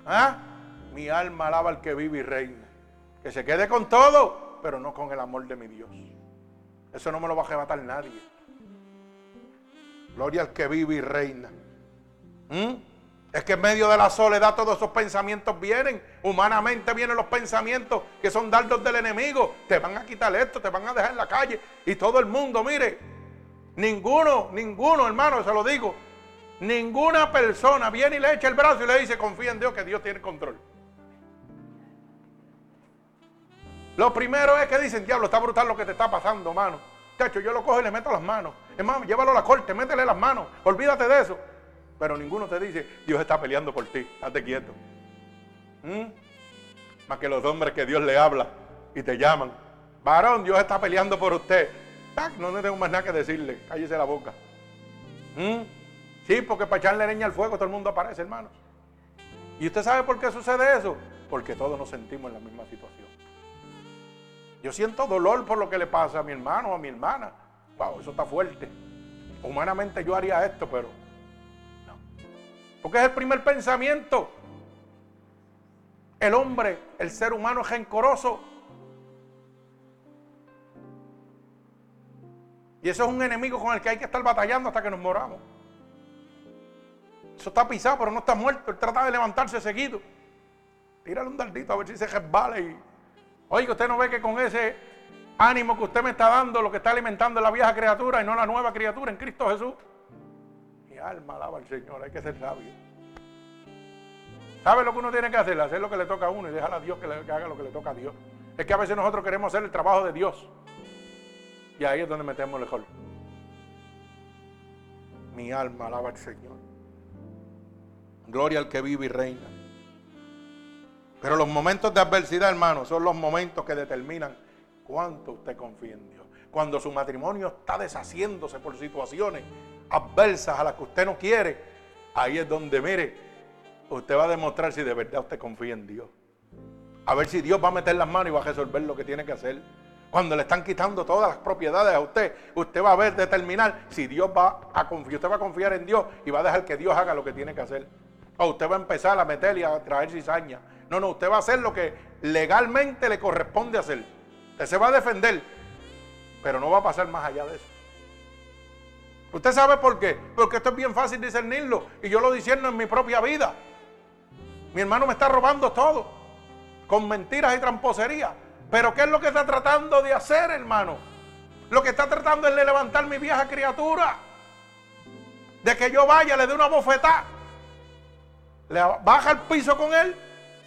¿Ah? Mi alma alaba al que vive y reina. Que se quede con todo, pero no con el amor de mi Dios. Eso no me lo va a arrebatar nadie. Gloria al que vive y reina. ¿Mm? Es que en medio de la soledad todos esos pensamientos vienen. Humanamente vienen los pensamientos que son dardos del enemigo. Te van a quitar esto, te van a dejar en la calle. Y todo el mundo, mire, ninguno, ninguno, hermano, se lo digo. Ninguna persona viene y le echa el brazo y le dice, confía en Dios que Dios tiene control. Lo primero es que dicen, diablo, está brutal lo que te está pasando, mano. Chacho, yo lo cojo y le meto las manos. Hermano, llévalo a la corte, métele las manos. Olvídate de eso. Pero ninguno te dice, Dios está peleando por ti. Hazte quieto. ¿Mm? Más que los hombres que Dios le habla y te llaman. Varón, Dios está peleando por usted. No, no tengo más nada que decirle. Cállese la boca. ¿Mm? Sí, porque para echarle leña al fuego todo el mundo aparece, hermano. ¿Y usted sabe por qué sucede eso? Porque todos nos sentimos en la misma situación. Yo siento dolor por lo que le pasa a mi hermano o a mi hermana. Wow, eso está fuerte. Humanamente yo haría esto, pero. Porque es el primer pensamiento. El hombre, el ser humano es rencoroso. Y eso es un enemigo con el que hay que estar batallando hasta que nos moramos. Eso está pisado, pero no está muerto. Él trata de levantarse seguido. Tírale un dardito a ver si se resbala y. Oiga, usted no ve que con ese ánimo que usted me está dando, lo que está alimentando es la vieja criatura y no la nueva criatura en Cristo Jesús. Alma alaba al Señor, hay que ser sabio. ¿Sabe lo que uno tiene que hacer? Hacer lo que le toca a uno y dejar a Dios que, le, haga lo que le toca a Dios. Es que a veces nosotros queremos hacer el trabajo de Dios. Y ahí es donde metemos el mejor. Mi alma alaba al Señor. Gloria al que vive y reina. Pero los momentos de adversidad, hermano, son los momentos que determinan cuánto usted confía en Dios. Cuando su matrimonio está deshaciéndose por situaciones a las que usted no quiere, ahí es donde, mire, usted va a demostrar si de verdad usted confía en Dios. A ver si Dios va a meter las manos y va a resolver lo que tiene que hacer. Cuando le están quitando todas las propiedades a usted, usted va a ver determinar si Dios va a confiar, usted va a confiar en Dios y va a dejar que Dios haga lo que tiene que hacer. O usted va a empezar a meterle y a traer cizaña. No, no, usted va a hacer lo que legalmente le corresponde hacer. Usted se va a defender, pero no va a pasar más allá de eso. ¿Usted sabe por qué? Porque esto es bien fácil discernirlo y yo lo discerno en mi propia vida. Mi hermano me está robando todo, con mentiras y tramposería. Pero ¿qué es lo que está tratando de hacer, hermano? Lo que está tratando es de levantar mi vieja criatura. De que yo vaya, le dé una bofetada. Le baja el piso con él.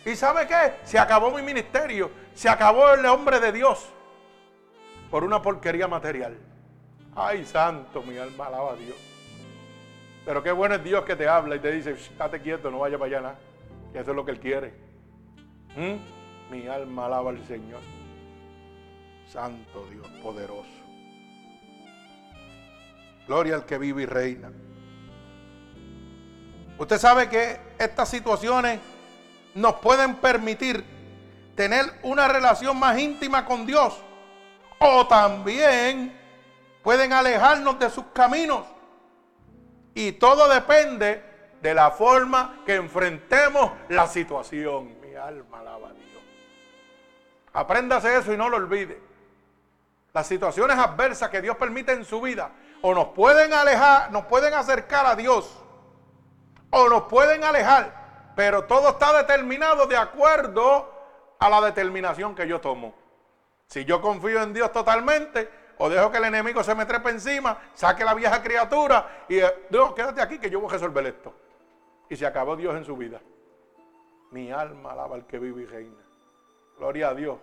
¿Y sabe qué? Se acabó mi ministerio. Se acabó el hombre de Dios. Por una porquería material. Ay, santo, mi alma alaba a Dios. Pero qué bueno es Dios que te habla y te dice, estate quieto, no vaya para allá nada. Que eso es lo que Él quiere. ¿Mm? Mi alma alaba al Señor. Santo Dios, poderoso. Gloria al que vive y reina. Usted sabe que estas situaciones nos pueden permitir tener una relación más íntima con Dios. O también pueden alejarnos de sus caminos. Y todo depende de la forma que enfrentemos la situación. Mi alma alaba a Dios. Apréndase eso y no lo olvide. Las situaciones adversas que Dios permite en su vida o nos pueden alejar, nos pueden acercar a Dios o nos pueden alejar, pero todo está determinado de acuerdo a la determinación que yo tomo. Si yo confío en Dios totalmente, o dejo que el enemigo se me trepe encima, saque la vieja criatura y eh, Dios, quédate aquí que yo voy a resolver esto. Y se acabó Dios en su vida. Mi alma alaba al que vive y reina. Gloria a Dios.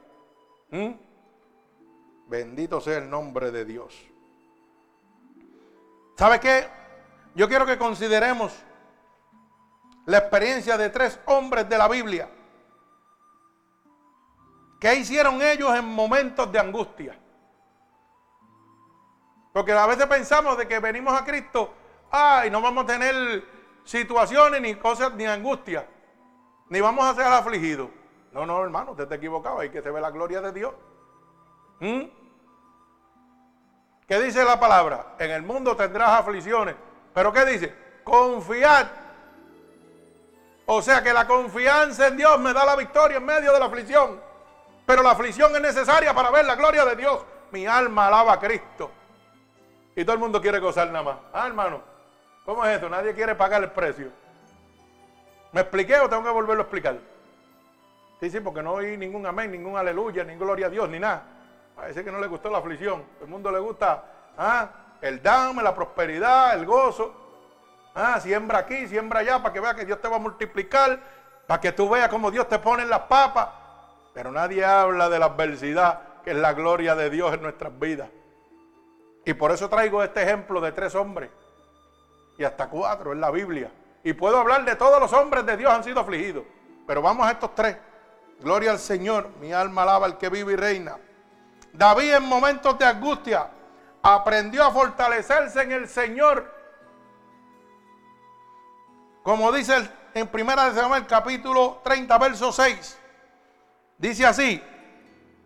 ¿Mm? Bendito sea el nombre de Dios. ¿Sabe qué? Yo quiero que consideremos la experiencia de tres hombres de la Biblia. ¿Qué hicieron ellos en momentos de angustia? Porque a veces pensamos de que venimos a Cristo, ay, no vamos a tener situaciones ni cosas ni angustia, ni vamos a ser afligidos. No, no, hermano, usted está equivocado, hay que se ve la gloria de Dios. ¿Mm? ¿Qué dice la palabra? En el mundo tendrás aflicciones. ¿Pero qué dice? Confiad. O sea que la confianza en Dios me da la victoria en medio de la aflicción. Pero la aflicción es necesaria para ver la gloria de Dios. Mi alma alaba a Cristo. Y todo el mundo quiere gozar nada más. Ah, hermano, ¿cómo es eso? Nadie quiere pagar el precio. ¿Me expliqué o tengo que volverlo a explicar? Sí, sí, porque no oí ningún amén, ningún aleluya, ni gloria a Dios, ni nada. Parece que no le gustó la aflicción. el mundo le gusta ah, el dame, la prosperidad, el gozo. Ah, siembra aquí, siembra allá, para que vea que Dios te va a multiplicar, para que tú veas cómo Dios te pone en las papas. Pero nadie habla de la adversidad, que es la gloria de Dios en nuestras vidas. Y por eso traigo este ejemplo de tres hombres. Y hasta cuatro en la Biblia. Y puedo hablar de todos los hombres de Dios han sido afligidos. Pero vamos a estos tres. Gloria al Señor. Mi alma alaba al que vive y reina. David en momentos de angustia aprendió a fortalecerse en el Señor. Como dice en primera de Samuel capítulo 30 verso 6. Dice así,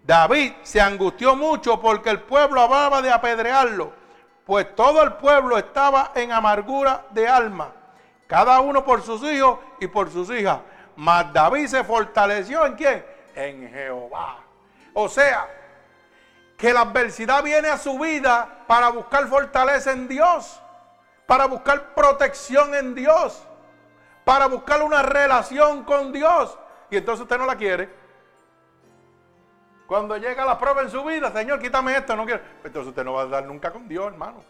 David se angustió mucho porque el pueblo hablaba de apedrearlo, pues todo el pueblo estaba en amargura de alma, cada uno por sus hijos y por sus hijas. Mas David se fortaleció en quién? En Jehová. O sea, que la adversidad viene a su vida para buscar fortaleza en Dios, para buscar protección en Dios, para buscar una relación con Dios. Y entonces usted no la quiere. Cuando llega la prueba en su vida, Señor, quítame esto, no quiero. Entonces usted no va a dar nunca con Dios, hermano.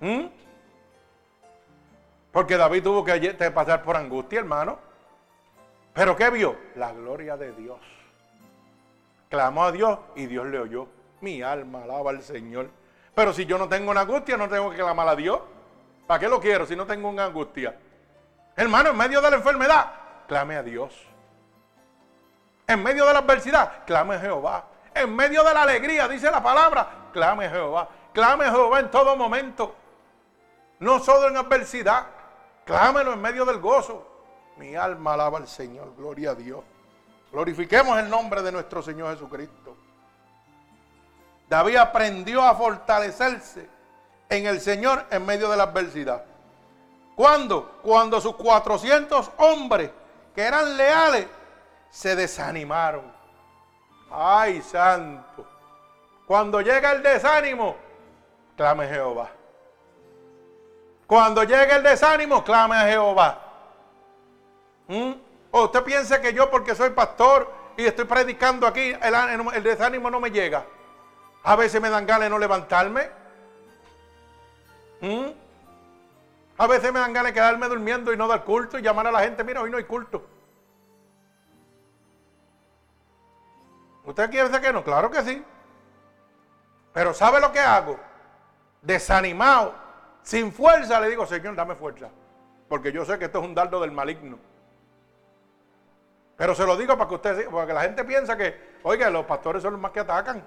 ¿Mm? Porque David tuvo que pasar por angustia, hermano. ¿Pero qué vio? La gloria de Dios. Clamó a Dios y Dios le oyó. Mi alma alaba al Señor. Pero si yo no tengo una angustia, no tengo que clamar a Dios. ¿Para qué lo quiero si no tengo una angustia? Hermano, en medio de la enfermedad, clame a Dios. En medio de la adversidad, clame a Jehová. En medio de la alegría, dice la palabra, clame a Jehová. Clame a Jehová en todo momento. No solo en adversidad. Clámelo en medio del gozo. Mi alma alaba al Señor. Gloria a Dios. Glorifiquemos el nombre de nuestro Señor Jesucristo. David aprendió a fortalecerse en el Señor en medio de la adversidad. ¿Cuándo? Cuando sus 400 hombres que eran leales se desanimaron. Ay, santo. Cuando llega el desánimo, clame a Jehová. Cuando llega el desánimo, clame a Jehová. ¿Mm? O usted piensa que yo porque soy pastor y estoy predicando aquí, el, ánimo- el desánimo no me llega. A veces me dan ganas de no levantarme. ¿Mm? A veces me dan ganas de quedarme durmiendo y no dar culto y llamar a la gente, mira, hoy no hay culto. ¿Usted quiere decir que no? Claro que sí. Pero ¿sabe lo que hago? Desanimado, sin fuerza, le digo, Señor, dame fuerza. Porque yo sé que esto es un dardo del maligno. Pero se lo digo para que usted, porque la gente piensa que, oiga, los pastores son los más que atacan.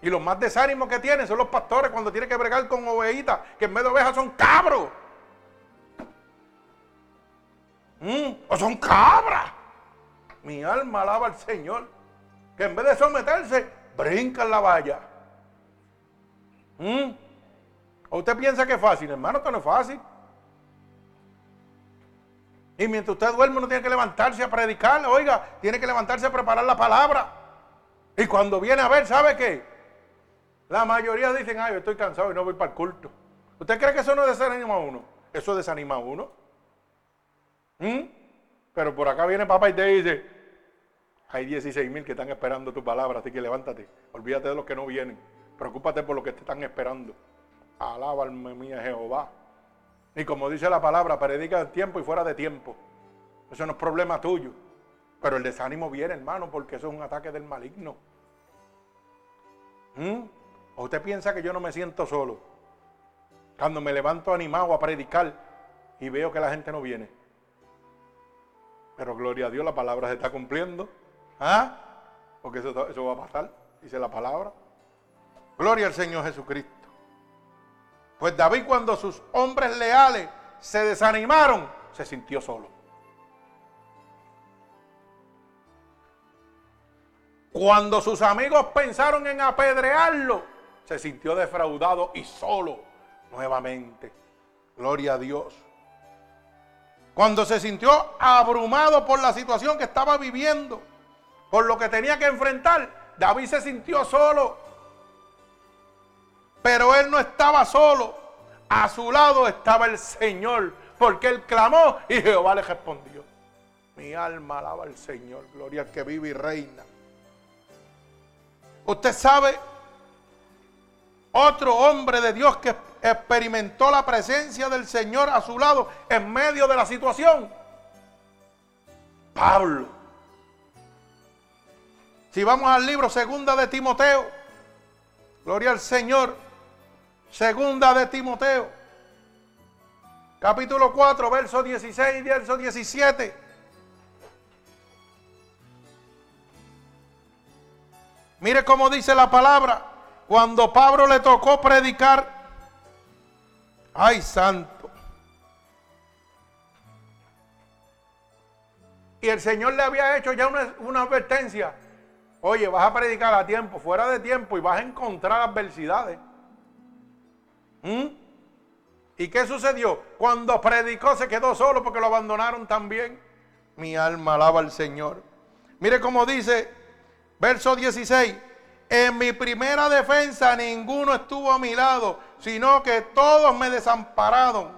Y los más desánimos que tienen son los pastores cuando tienen que bregar con ovejitas, que en vez de ovejas son cabros. Mm, o son cabras. Mi alma alaba al Señor. Que en vez de someterse, brincan la valla. Mm. ¿O usted piensa que es fácil? Hermano, esto no es fácil. Y mientras usted duerme, uno tiene que levantarse a predicar. Oiga, tiene que levantarse a preparar la palabra. Y cuando viene a ver, ¿sabe qué? La mayoría dicen, ay, yo estoy cansado y no voy para el culto. ¿Usted cree que eso no desanima a uno? Eso desanima a uno. ¿Mm? Pero por acá viene papá y te dice, hay 16 mil que están esperando tu palabra, así que levántate. Olvídate de los que no vienen. Preocúpate por los que te están esperando. Alaba alma mía Jehová. Y como dice la palabra, predica en tiempo y fuera de tiempo. Eso no es problema tuyo. Pero el desánimo viene, hermano, porque eso es un ataque del maligno. ¿Mm? ¿O usted piensa que yo no me siento solo? Cuando me levanto animado a predicar y veo que la gente no viene. Pero gloria a Dios, la palabra se está cumpliendo. ¿Ah? Porque eso, eso va a pasar, dice la palabra. Gloria al Señor Jesucristo. Pues David cuando sus hombres leales se desanimaron, se sintió solo. Cuando sus amigos pensaron en apedrearlo, se sintió defraudado y solo nuevamente. Gloria a Dios. Cuando se sintió abrumado por la situación que estaba viviendo, por lo que tenía que enfrentar, David se sintió solo. Pero él no estaba solo. A su lado estaba el Señor, porque él clamó y Jehová le respondió. Mi alma alaba al Señor, gloria al que vive y reina. Usted sabe, otro hombre de Dios que experimentó la presencia del Señor a su lado en medio de la situación. Pablo. Si vamos al libro Segunda de Timoteo, gloria al Señor, Segunda de Timoteo, capítulo 4, verso 16 y verso 17. Mire cómo dice la palabra. Cuando Pablo le tocó predicar, ay santo. Y el Señor le había hecho ya una, una advertencia. Oye, vas a predicar a tiempo, fuera de tiempo, y vas a encontrar adversidades. ¿Mm? ¿Y qué sucedió? Cuando predicó se quedó solo porque lo abandonaron también. Mi alma alaba al Señor. Mire cómo dice, verso 16. En mi primera defensa ninguno estuvo a mi lado, sino que todos me desampararon.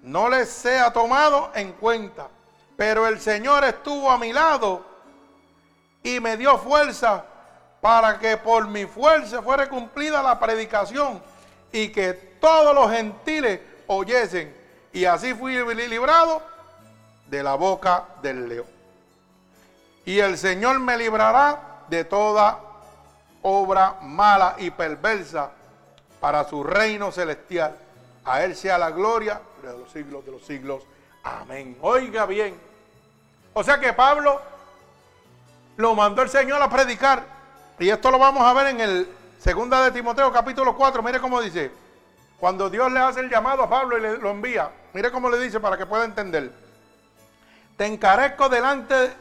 No les sea tomado en cuenta. Pero el Señor estuvo a mi lado y me dio fuerza para que por mi fuerza fuera cumplida la predicación y que todos los gentiles oyesen y así fui librado de la boca del león. Y el Señor me librará de toda obra mala y perversa para su reino celestial. A Él sea la gloria de los siglos de los siglos. Amén. Oiga bien. O sea que Pablo lo mandó el Señor a predicar. Y esto lo vamos a ver en el segunda de Timoteo capítulo 4. Mire cómo dice. Cuando Dios le hace el llamado a Pablo y le, lo envía. Mire cómo le dice para que pueda entender. Te encarezco delante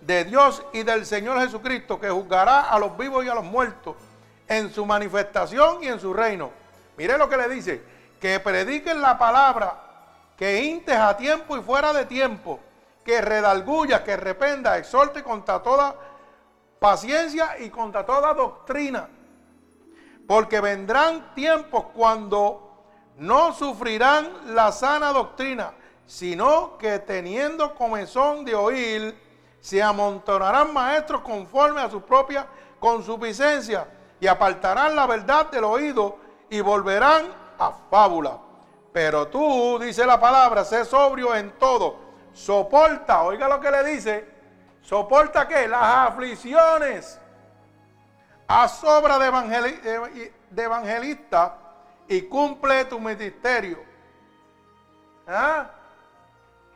de Dios y del Señor Jesucristo que juzgará a los vivos y a los muertos en su manifestación y en su reino. Mire lo que le dice. Que prediquen la palabra, que intes a tiempo y fuera de tiempo, que redalguya, que rependa, exhorte contra toda paciencia y contra toda doctrina. Porque vendrán tiempos cuando no sufrirán la sana doctrina, sino que teniendo comezón de oír, se amontonarán maestros conforme a su propia consuficiencia y apartarán la verdad del oído y volverán a fábula. Pero tú, dice la palabra, sé sobrio en todo soporta, oiga lo que le dice, soporta qué? Las aflicciones. Haz obra de, de evangelista y cumple tu ministerio. ¿Ah?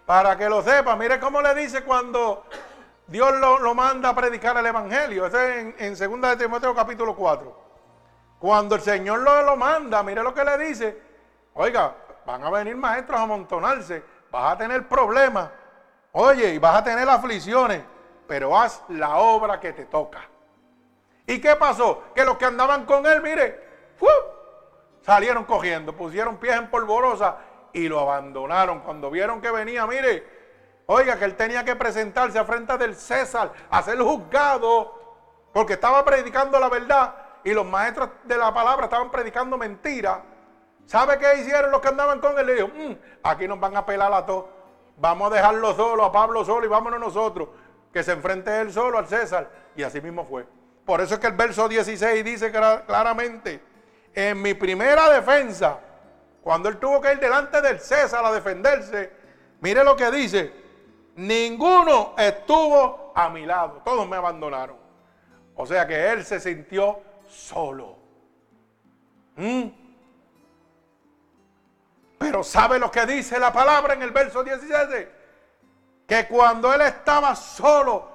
Para que lo sepa, mire cómo le dice cuando Dios lo, manda a predicar el evangelio. Eso es en 2 de Timoteo capítulo 4. Cuando el Señor lo, lo manda, mire lo que le dice. Oiga, van a venir maestros a amontonarse vas a tener problemas, oye, y vas a tener aflicciones, pero haz la obra que te toca. ¿Y qué pasó? Que los que andaban con él, mire, salieron cogiendo, pusieron pies en polvorosa y lo abandonaron. Cuando vieron que venía, mire, oiga, que él tenía que presentarse a frente del César, a ser juzgado, porque estaba predicando la verdad y los maestros de la palabra estaban predicando mentira. ¿Sabe qué hicieron los que andaban con él? Le dijo, mm, aquí nos van a pelar a todos. Vamos a dejarlo solo, a Pablo solo y vámonos nosotros. Que se enfrente él solo al César. Y así mismo fue. Por eso es que el verso 16 dice claramente, en mi primera defensa, cuando él tuvo que ir delante del César a defenderse, mire lo que dice, ninguno estuvo a mi lado, todos me abandonaron. O sea que él se sintió solo. ¿Mm? Pero ¿sabe lo que dice la palabra en el verso 17? Que cuando él estaba solo,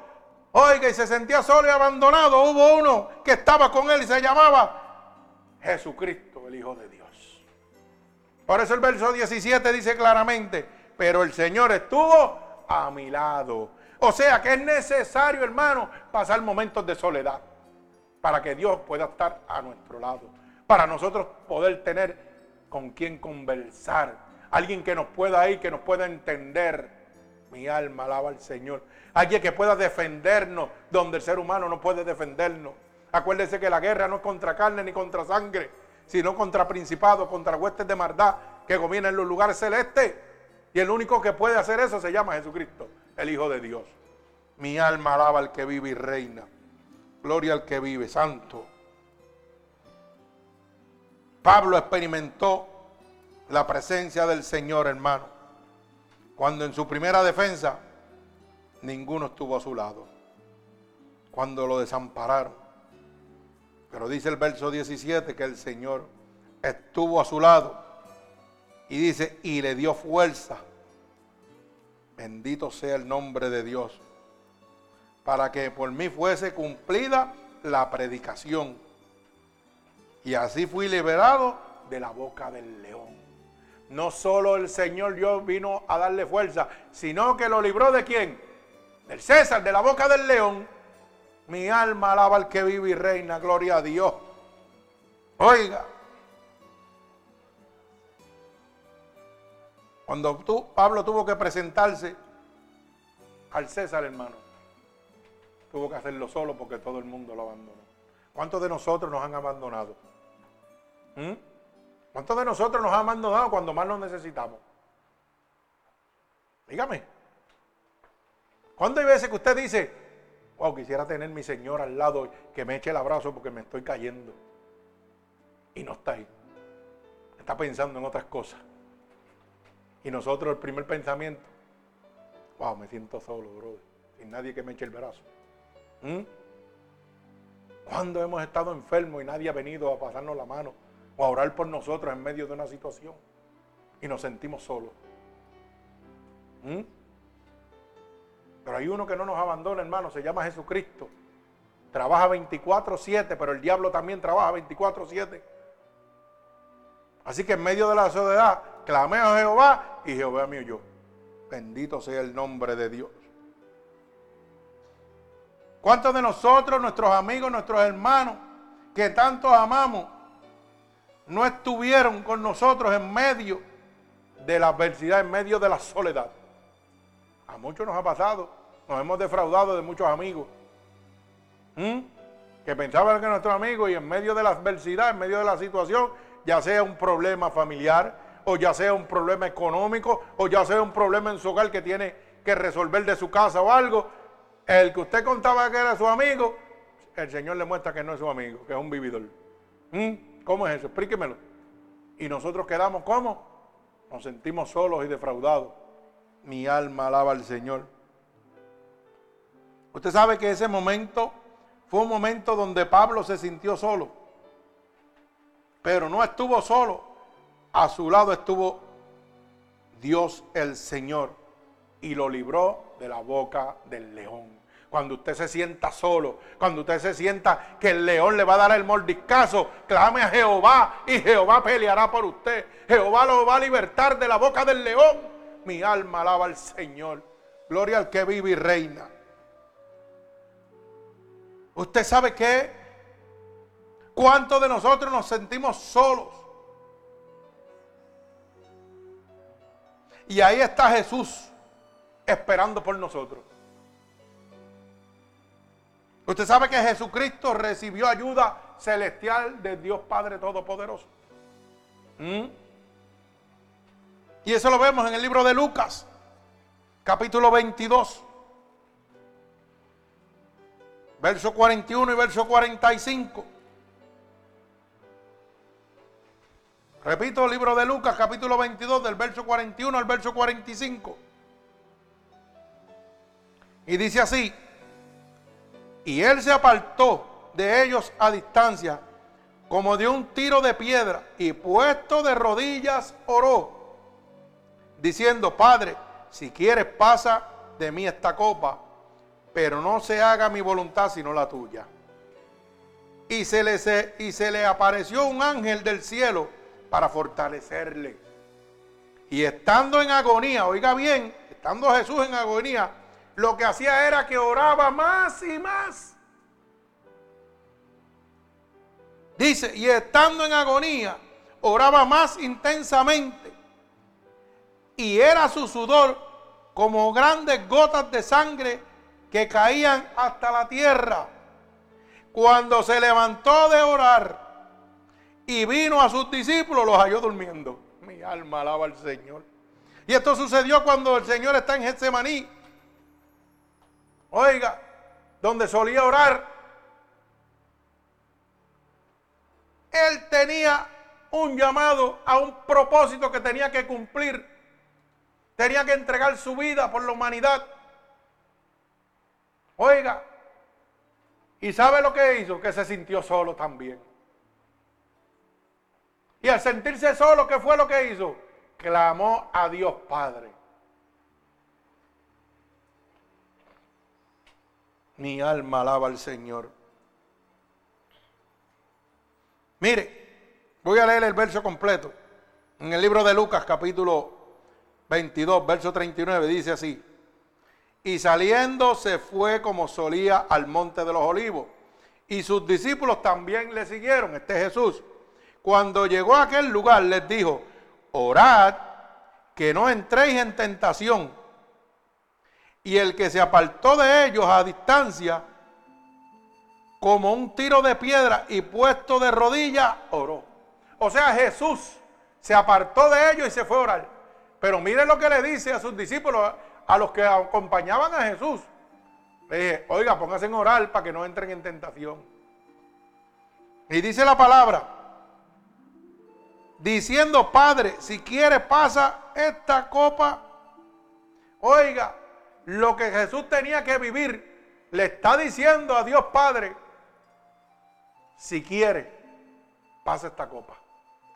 oiga, y se sentía solo y abandonado, hubo uno que estaba con él y se llamaba Jesucristo, el Hijo de Dios. Por eso el verso 17 dice claramente, pero el Señor estuvo a mi lado. O sea que es necesario, hermano, pasar momentos de soledad para que Dios pueda estar a nuestro lado, para nosotros poder tener con quien conversar, alguien que nos pueda ir, que nos pueda entender. Mi alma alaba al Señor. Alguien que pueda defendernos donde el ser humano no puede defendernos. Acuérdese que la guerra no es contra carne ni contra sangre, sino contra principados, contra huestes de maldad que gobiernan los lugares celestes. Y el único que puede hacer eso se llama Jesucristo, el Hijo de Dios. Mi alma alaba al que vive y reina. Gloria al que vive, santo. Pablo experimentó la presencia del Señor, hermano, cuando en su primera defensa ninguno estuvo a su lado, cuando lo desampararon. Pero dice el verso 17 que el Señor estuvo a su lado y dice, y le dio fuerza. Bendito sea el nombre de Dios, para que por mí fuese cumplida la predicación y así fui liberado de la boca del león. No solo el Señor Dios vino a darle fuerza, sino que lo libró de quién? Del César, de la boca del león. Mi alma alaba al que vive y reina, gloria a Dios. Oiga, cuando tú, Pablo tuvo que presentarse al César, hermano, tuvo que hacerlo solo porque todo el mundo lo abandonó. ¿Cuántos de nosotros nos han abandonado? ¿Mm? ¿Cuántos de nosotros nos han abandonado cuando más nos necesitamos? Dígame. ¿Cuándo hay veces que usted dice, wow, quisiera tener mi Señor al lado que me eche el abrazo porque me estoy cayendo? Y no está ahí. Está pensando en otras cosas. Y nosotros el primer pensamiento, wow, me siento solo, brother, sin nadie que me eche el brazo. ¿Mm? ¿Cuándo hemos estado enfermos y nadie ha venido a pasarnos la mano o a orar por nosotros en medio de una situación? Y nos sentimos solos. ¿Mm? Pero hay uno que no nos abandona, hermano, se llama Jesucristo. Trabaja 24/7, pero el diablo también trabaja 24/7. Así que en medio de la soledad, clamé a Jehová y Jehová me oyó. Bendito sea el nombre de Dios. ¿Cuántos de nosotros, nuestros amigos, nuestros hermanos, que tantos amamos, no estuvieron con nosotros en medio de la adversidad, en medio de la soledad? A muchos nos ha pasado, nos hemos defraudado de muchos amigos. Que pensaban que nuestros amigos y en medio de la adversidad, en medio de la situación, ya sea un problema familiar, o ya sea un problema económico, o ya sea un problema en su hogar que tiene que resolver de su casa o algo, el que usted contaba que era su amigo, el Señor le muestra que no es su amigo, que es un vividor. ¿Cómo es eso? Explíquemelo. Y nosotros quedamos como? Nos sentimos solos y defraudados. Mi alma alaba al Señor. Usted sabe que ese momento fue un momento donde Pablo se sintió solo. Pero no estuvo solo. A su lado estuvo Dios el Señor y lo libró de la boca del león. Cuando usted se sienta solo, cuando usted se sienta que el león le va a dar el mordiscazo, clame a Jehová y Jehová peleará por usted. Jehová lo va a libertar de la boca del león. Mi alma alaba al Señor. Gloria al que vive y reina. ¿Usted sabe qué? ¿Cuántos de nosotros nos sentimos solos? Y ahí está Jesús esperando por nosotros. Usted sabe que Jesucristo recibió ayuda celestial de Dios Padre Todopoderoso. ¿Mm? Y eso lo vemos en el libro de Lucas, capítulo 22, verso 41 y verso 45. Repito, el libro de Lucas, capítulo 22, del verso 41 al verso 45. Y dice así, y él se apartó de ellos a distancia, como de un tiro de piedra, y puesto de rodillas oró, diciendo, Padre, si quieres pasa de mí esta copa, pero no se haga mi voluntad sino la tuya. Y se le, se, y se le apareció un ángel del cielo para fortalecerle. Y estando en agonía, oiga bien, estando Jesús en agonía, lo que hacía era que oraba más y más. Dice, y estando en agonía, oraba más intensamente. Y era su sudor como grandes gotas de sangre que caían hasta la tierra. Cuando se levantó de orar y vino a sus discípulos, los halló durmiendo. Mi alma alaba al Señor. Y esto sucedió cuando el Señor está en Getsemaní. Oiga, donde solía orar, él tenía un llamado a un propósito que tenía que cumplir. Tenía que entregar su vida por la humanidad. Oiga, ¿y sabe lo que hizo? Que se sintió solo también. Y al sentirse solo, ¿qué fue lo que hizo? Clamó a Dios Padre. Mi alma alaba al Señor. Mire, voy a leer el verso completo. En el libro de Lucas, capítulo 22, verso 39, dice así. Y saliendo se fue como solía al monte de los olivos. Y sus discípulos también le siguieron, este Jesús. Cuando llegó a aquel lugar les dijo, orad que no entréis en tentación. Y el que se apartó de ellos a distancia, como un tiro de piedra y puesto de rodillas, oró. O sea, Jesús se apartó de ellos y se fue a orar. Pero mire lo que le dice a sus discípulos, a los que acompañaban a Jesús. Le dije, oiga, pónganse en orar para que no entren en tentación. Y dice la palabra, diciendo, Padre, si quieres pasa esta copa. Oiga, lo que Jesús tenía que vivir, le está diciendo a Dios Padre, si quiere, pasa esta copa,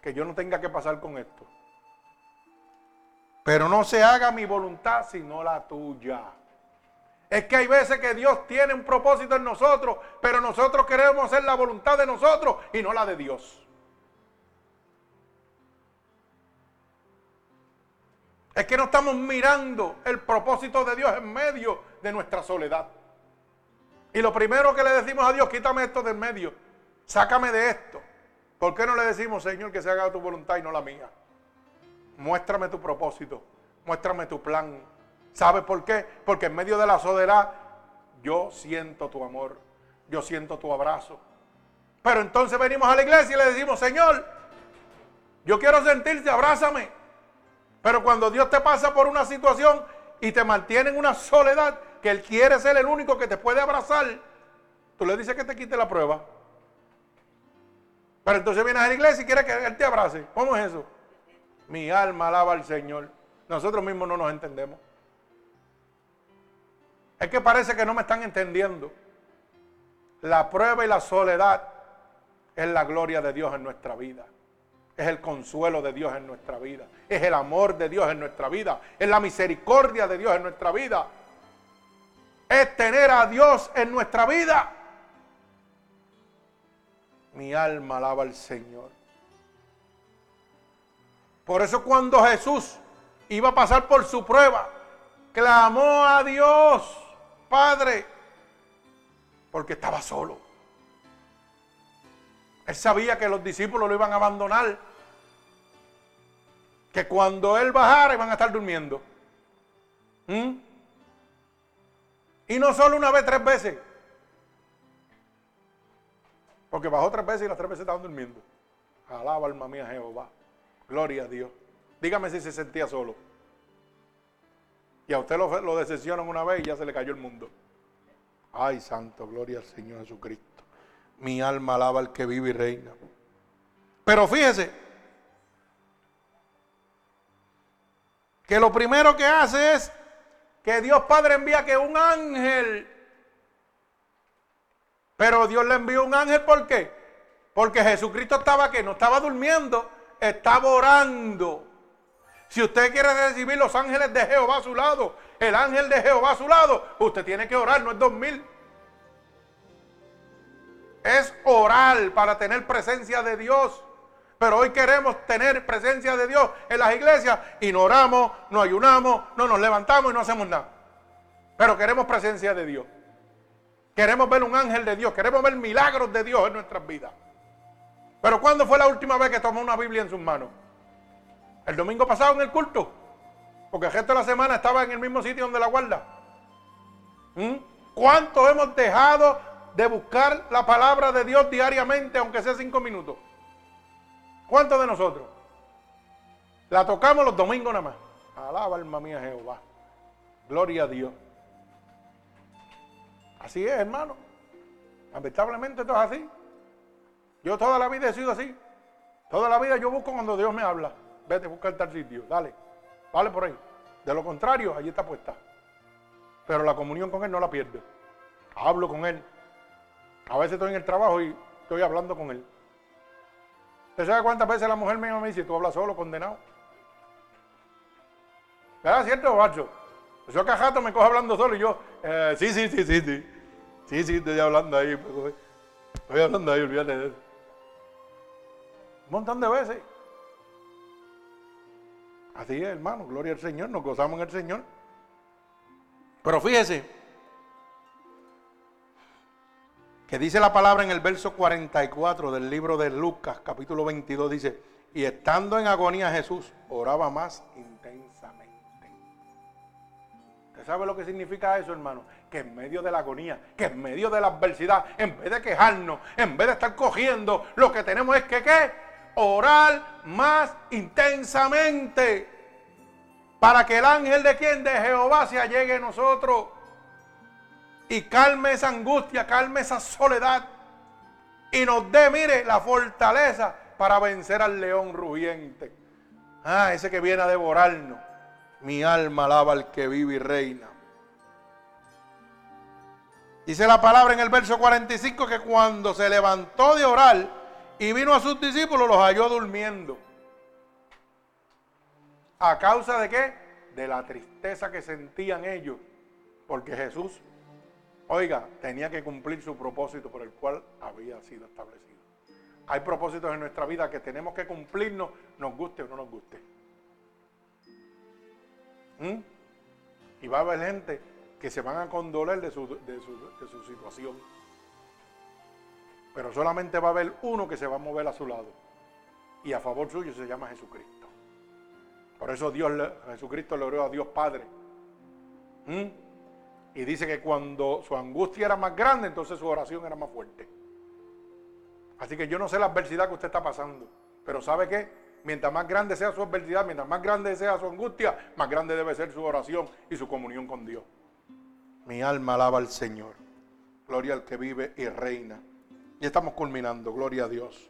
que yo no tenga que pasar con esto. Pero no se haga mi voluntad sino la tuya. Es que hay veces que Dios tiene un propósito en nosotros, pero nosotros queremos hacer la voluntad de nosotros y no la de Dios. Es que no estamos mirando el propósito de Dios en medio de nuestra soledad. Y lo primero que le decimos a Dios, quítame esto del medio, sácame de esto. ¿Por qué no le decimos, Señor, que se haga tu voluntad y no la mía? Muéstrame tu propósito, muéstrame tu plan. ¿Sabe por qué? Porque en medio de la soledad yo siento tu amor, yo siento tu abrazo. Pero entonces venimos a la iglesia y le decimos, Señor, yo quiero sentirte, abrázame. Pero cuando Dios te pasa por una situación y te mantiene en una soledad, que Él quiere ser el único que te puede abrazar, tú le dices que te quite la prueba. Pero entonces vienes a la iglesia y quieres que Él te abrace. ¿Cómo es eso? Mi alma alaba al Señor. Nosotros mismos no nos entendemos. Es que parece que no me están entendiendo. La prueba y la soledad es la gloria de Dios en nuestra vida es el consuelo de Dios en nuestra vida, es el amor de Dios en nuestra vida, es la misericordia de Dios en nuestra vida, es tener a Dios en nuestra vida. Mi alma alaba al Señor. Por eso cuando Jesús iba a pasar por su prueba, clamó a Dios, Padre, porque estaba solo. Él sabía que los discípulos lo iban a abandonar que cuando él bajara iban a estar durmiendo. ¿Mm? Y no solo una vez, tres veces. Porque bajó tres veces y las tres veces estaban durmiendo. Alaba alma mía Jehová. Gloria a Dios. Dígame si se sentía solo. Y a usted lo, lo decepcionan una vez y ya se le cayó el mundo. Ay, santo, gloria al Señor Jesucristo. Mi alma alaba al que vive y reina. Pero fíjese, que lo primero que hace es que Dios Padre envía que un ángel. Pero Dios le envió un ángel, ¿por? Porque Jesucristo estaba que no estaba durmiendo, estaba orando. Si usted quiere recibir los ángeles de Jehová a su lado, el ángel de Jehová a su lado, usted tiene que orar, no es dormir. Es orar para tener presencia de Dios. Pero hoy queremos tener presencia de Dios en las iglesias y no oramos, no ayunamos, no nos levantamos y no hacemos nada. Pero queremos presencia de Dios. Queremos ver un ángel de Dios, queremos ver milagros de Dios en nuestras vidas. Pero ¿cuándo fue la última vez que tomó una Biblia en sus manos? El domingo pasado en el culto. Porque el resto de la semana estaba en el mismo sitio donde la guarda. ¿Mm? ¿Cuánto hemos dejado de buscar la palabra de Dios diariamente, aunque sea cinco minutos? ¿Cuántos de nosotros? La tocamos los domingos nada más. Alaba alma mía Jehová. Gloria a Dios. Así es, hermano. Lamentablemente todo es así. Yo toda la vida he sido así. Toda la vida yo busco cuando Dios me habla. Vete, busca el tal sitio. Dale. Vale por ahí. De lo contrario, allí está puesta. Pero la comunión con Él no la pierdo. Hablo con Él. A veces estoy en el trabajo y estoy hablando con Él. ¿Usted sabe cuántas veces la mujer me dice, tú hablas solo, condenado? ¿Verdad? ¿Cierto, macho? Yo cajato me coge hablando solo y yo, eh, sí, sí, sí, sí, sí. Sí, sí, estoy hablando ahí. Pues, estoy hablando ahí, olvídate de eso. Un montón de veces. Así es, hermano, gloria al Señor, nos gozamos en el Señor. Pero fíjese, que dice la palabra en el verso 44 del libro de Lucas, capítulo 22, dice, y estando en agonía Jesús, oraba más intensamente. ¿Usted sabe lo que significa eso, hermano? Que en medio de la agonía, que en medio de la adversidad, en vez de quejarnos, en vez de estar cogiendo, lo que tenemos es que, ¿qué? Orar más intensamente. Para que el ángel de quien? De Jehová se allegue a nosotros y calme esa angustia, calme esa soledad y nos dé, mire, la fortaleza para vencer al león rugiente. Ah, ese que viene a devorarnos. Mi alma alaba al que vive y reina. Dice la palabra en el verso 45 que cuando se levantó de orar y vino a sus discípulos, los halló durmiendo. ¿A causa de qué? De la tristeza que sentían ellos. Porque Jesús, oiga, tenía que cumplir su propósito por el cual había sido establecido. Hay propósitos en nuestra vida que tenemos que cumplirnos, nos guste o no nos guste. ¿Mm? Y va a haber gente que se van a condoler de su, de su- de su situación. Pero solamente va a haber uno que se va a mover a su lado. Y a favor suyo se llama Jesucristo. Por eso Dios, Jesucristo le oró a Dios Padre. ¿Mm? Y dice que cuando su angustia era más grande, entonces su oración era más fuerte. Así que yo no sé la adversidad que usted está pasando, pero ¿sabe qué? Mientras más grande sea su adversidad, mientras más grande sea su angustia, más grande debe ser su oración y su comunión con Dios. Mi alma alaba al Señor. Gloria al que vive y reina. Y estamos culminando, gloria a Dios.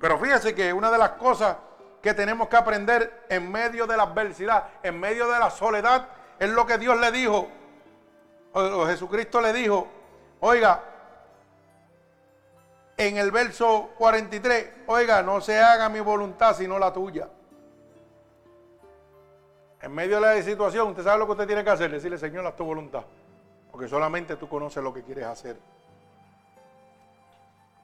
Pero fíjese que una de las cosas que tenemos que aprender en medio de la adversidad, en medio de la soledad, es lo que Dios le dijo, o Jesucristo le dijo, oiga, en el verso 43, oiga, no se haga mi voluntad sino la tuya. En medio de la situación, usted sabe lo que usted tiene que hacer, decirle, Señor, haz tu voluntad. Porque solamente tú conoces lo que quieres hacer.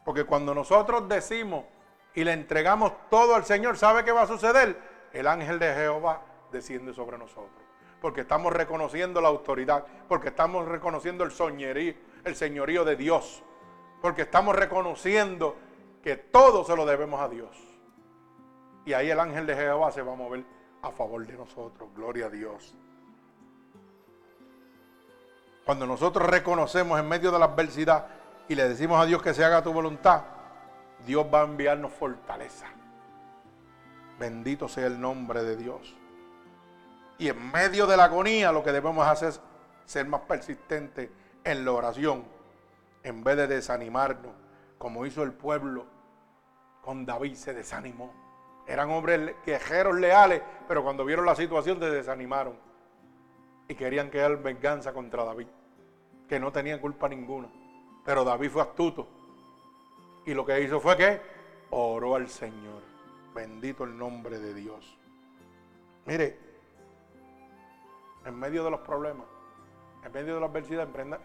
Porque cuando nosotros decimos y le entregamos todo al Señor, ¿sabe qué va a suceder? El ángel de Jehová desciende sobre nosotros. Porque estamos reconociendo la autoridad, porque estamos reconociendo el soñerío, el señorío de Dios, porque estamos reconociendo que todo se lo debemos a Dios. Y ahí el ángel de Jehová se va a mover a favor de nosotros. Gloria a Dios. Cuando nosotros reconocemos en medio de la adversidad y le decimos a Dios que se haga tu voluntad, Dios va a enviarnos fortaleza. Bendito sea el nombre de Dios. Y en medio de la agonía lo que debemos hacer es ser más persistentes en la oración, en vez de desanimarnos, como hizo el pueblo con David, se desanimó. Eran hombres guerreros leales, pero cuando vieron la situación se desanimaron y querían quedar venganza contra David, que no tenía culpa ninguna. Pero David fue astuto y lo que hizo fue que oró al Señor. Bendito el nombre de Dios. Mire, en medio de los problemas, en medio de la adversidad, emprenda-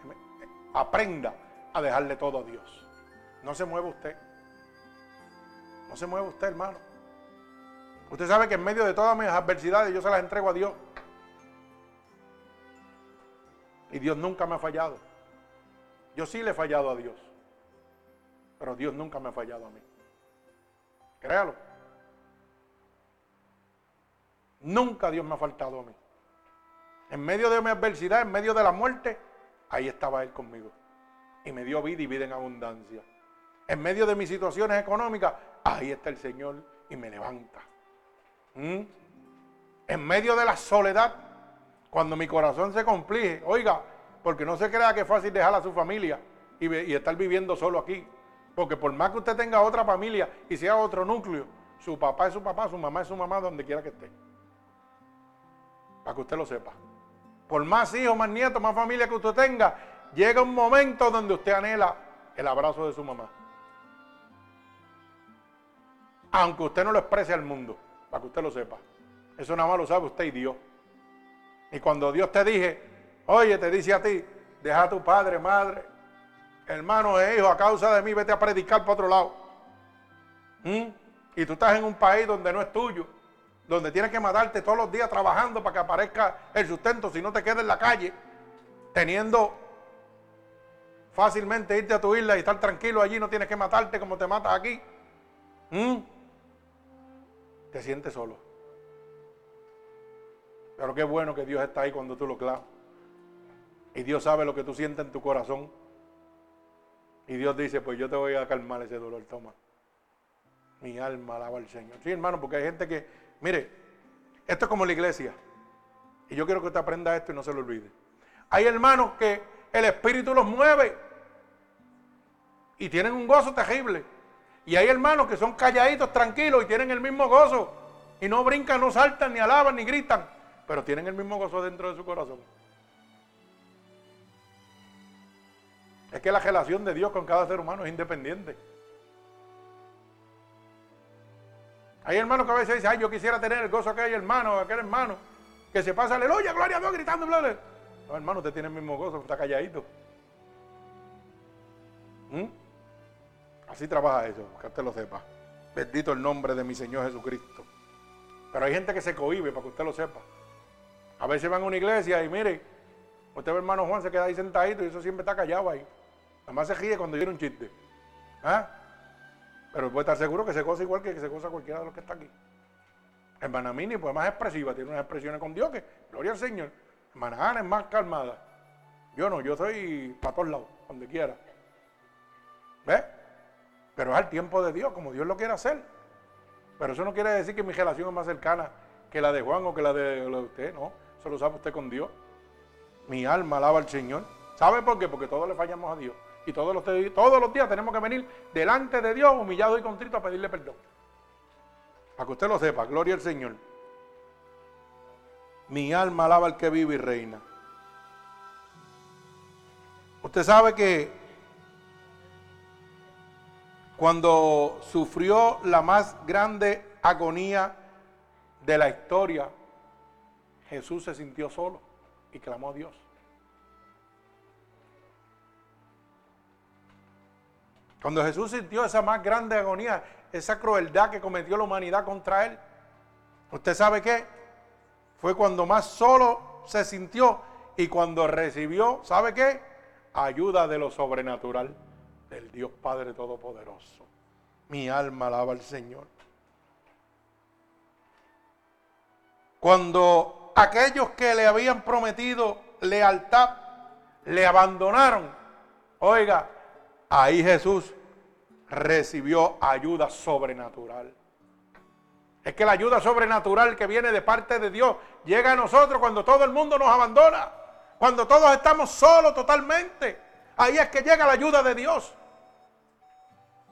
aprenda a dejarle todo a Dios. No se mueva usted. No se mueva usted, hermano. Usted sabe que en medio de todas mis adversidades yo se las entrego a Dios. Y Dios nunca me ha fallado. Yo sí le he fallado a Dios. Pero Dios nunca me ha fallado a mí. Créalo. Nunca Dios me ha faltado a mí. En medio de mi adversidad, en medio de la muerte, ahí estaba Él conmigo. Y me dio vida y vida en abundancia. En medio de mis situaciones económicas, ahí está el Señor y me levanta. ¿Mm? En medio de la soledad, cuando mi corazón se complique, oiga, porque no se crea que es fácil dejar a su familia y estar viviendo solo aquí. Porque por más que usted tenga otra familia y sea otro núcleo, su papá es su papá, su mamá es su mamá, donde quiera que esté. Para que usted lo sepa. Por más hijos, más nietos, más familia que usted tenga, llega un momento donde usted anhela el abrazo de su mamá. Aunque usted no lo exprese al mundo, para que usted lo sepa. Eso nada más lo sabe usted y Dios. Y cuando Dios te dije, oye, te dice a ti, deja a tu padre, madre, hermano e hijo, a causa de mí, vete a predicar para otro lado. ¿Mm? Y tú estás en un país donde no es tuyo, donde tienes que matarte todos los días trabajando para que aparezca el sustento, si no te quedas en la calle, teniendo fácilmente irte a tu isla y estar tranquilo allí, no tienes que matarte como te matas aquí. ¿Mm? Te sientes solo. Pero qué bueno que Dios está ahí cuando tú lo clavas. Y Dios sabe lo que tú sientes en tu corazón. Y Dios dice, pues yo te voy a calmar ese dolor, toma. Mi alma alaba al Señor. Sí, hermano, porque hay gente que, mire, esto es como la iglesia. Y yo quiero que usted aprenda esto y no se lo olvide. Hay hermanos que el Espíritu los mueve y tienen un gozo terrible. Y hay hermanos que son calladitos, tranquilos y tienen el mismo gozo. Y no brincan, no saltan, ni alaban, ni gritan. Pero tienen el mismo gozo dentro de su corazón. Es que la relación de Dios con cada ser humano es independiente. Hay hermanos que a veces dicen, ay, yo quisiera tener el gozo que hay hermano, aquel hermano, que se pasa aleluya, gloria a Dios, gritando, bla. No, hermano, usted tiene el mismo gozo, está calladito. ¿Mm? Así trabaja eso, que usted lo sepa. Bendito el nombre de mi Señor Jesucristo. Pero hay gente que se cohibe para que usted lo sepa. A veces van a una iglesia y mire, usted ve hermano Juan se queda ahí sentadito y eso siempre está callado ahí. Nada más se ríe cuando viene un chiste. ¿Ah? Pero puede estar seguro que se goza igual que se goza cualquiera de los que está aquí. Hermana Mini, pues más expresiva, tiene unas expresiones con Dios que, gloria al Señor. Hermana Ana es más calmada. Yo no, yo soy para todos lados, donde quiera. ¿Ves? Pero es al tiempo de Dios, como Dios lo quiere hacer. Pero eso no quiere decir que mi relación es más cercana que la de Juan o que la de, la de usted, no. Eso lo sabe usted con Dios. Mi alma alaba al Señor. ¿Sabe por qué? Porque todos le fallamos a Dios. Y todos los, todos los días tenemos que venir delante de Dios, humillado y contrito, a pedirle perdón. Para que usted lo sepa, gloria al Señor. Mi alma alaba al que vive y reina. Usted sabe que cuando sufrió la más grande agonía de la historia, Jesús se sintió solo y clamó a Dios. Cuando Jesús sintió esa más grande agonía, esa crueldad que cometió la humanidad contra él, ¿usted sabe qué? Fue cuando más solo se sintió y cuando recibió, ¿sabe qué? Ayuda de lo sobrenatural del Dios Padre Todopoderoso. Mi alma alaba al Señor. Cuando aquellos que le habían prometido lealtad le abandonaron, oiga, Ahí Jesús recibió ayuda sobrenatural. Es que la ayuda sobrenatural que viene de parte de Dios llega a nosotros cuando todo el mundo nos abandona, cuando todos estamos solos totalmente. Ahí es que llega la ayuda de Dios.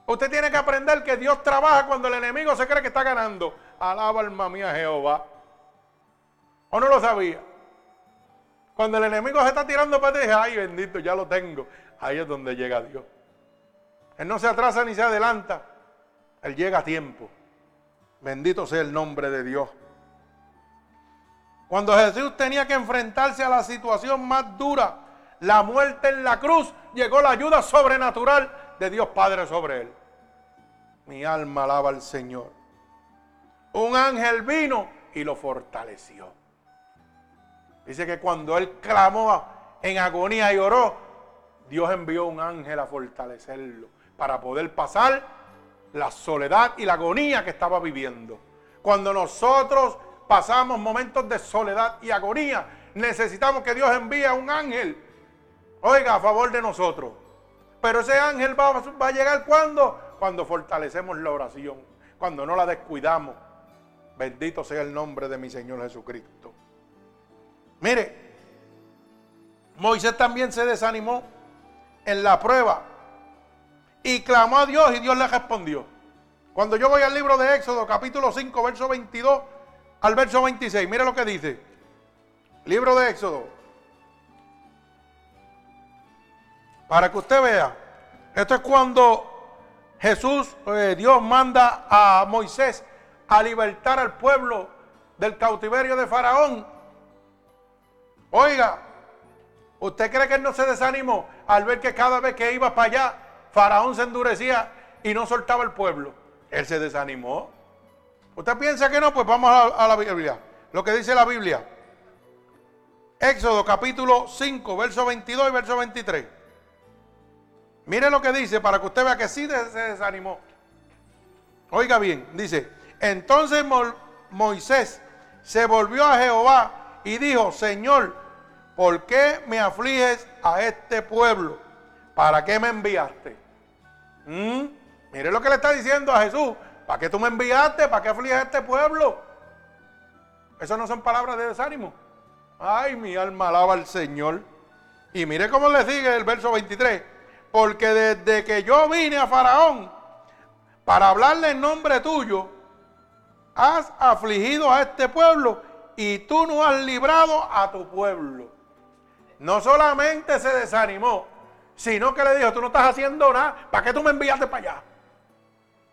Usted tiene que aprender que Dios trabaja cuando el enemigo se cree que está ganando. Alaba alma mía Jehová. ¿O no lo sabía? Cuando el enemigo se está tirando para ti, ay bendito, ya lo tengo. Ahí es donde llega Dios. Él no se atrasa ni se adelanta. Él llega a tiempo. Bendito sea el nombre de Dios. Cuando Jesús tenía que enfrentarse a la situación más dura, la muerte en la cruz, llegó la ayuda sobrenatural de Dios Padre sobre él. Mi alma alaba al Señor. Un ángel vino y lo fortaleció. Dice que cuando él clamó en agonía y oró, Dios envió un ángel a fortalecerlo para poder pasar la soledad y la agonía que estaba viviendo. Cuando nosotros pasamos momentos de soledad y agonía, necesitamos que Dios envíe a un ángel, oiga, a favor de nosotros. Pero ese ángel va, va a llegar cuando? Cuando fortalecemos la oración, cuando no la descuidamos. Bendito sea el nombre de mi Señor Jesucristo. Mire, Moisés también se desanimó en la prueba y clamó a Dios y Dios le respondió. Cuando yo voy al libro de Éxodo, capítulo 5, verso 22 al verso 26, mire lo que dice. Libro de Éxodo. Para que usted vea, esto es cuando Jesús, eh, Dios manda a Moisés a libertar al pueblo del cautiverio de Faraón. Oiga, ¿usted cree que él no se desanimó al ver que cada vez que iba para allá Faraón se endurecía y no soltaba el pueblo. Él se desanimó. ¿Usted piensa que no? Pues vamos a, la Biblia. Lo que dice la Biblia. Éxodo capítulo 5, verso 22 y verso 23. Mire lo que dice para que usted vea que sí se desanimó. Oiga bien, dice, entonces Moisés se volvió a Jehová y dijo, Señor, ¿por qué me afliges a este pueblo? ¿Para qué me enviaste? Mm, mire lo que le está diciendo a Jesús. ¿Para qué tú me enviaste? ¿Para qué afliges a este pueblo? Esas no son palabras de desánimo. Ay, mi alma alaba al Señor. Y mire cómo le sigue el verso 23. Porque desde que yo vine a Faraón, para hablarle en nombre tuyo, has afligido a este pueblo y tú no has librado a tu pueblo. No solamente se desanimó, sino que le dijo, tú no estás haciendo nada, ¿para qué tú me enviaste para allá?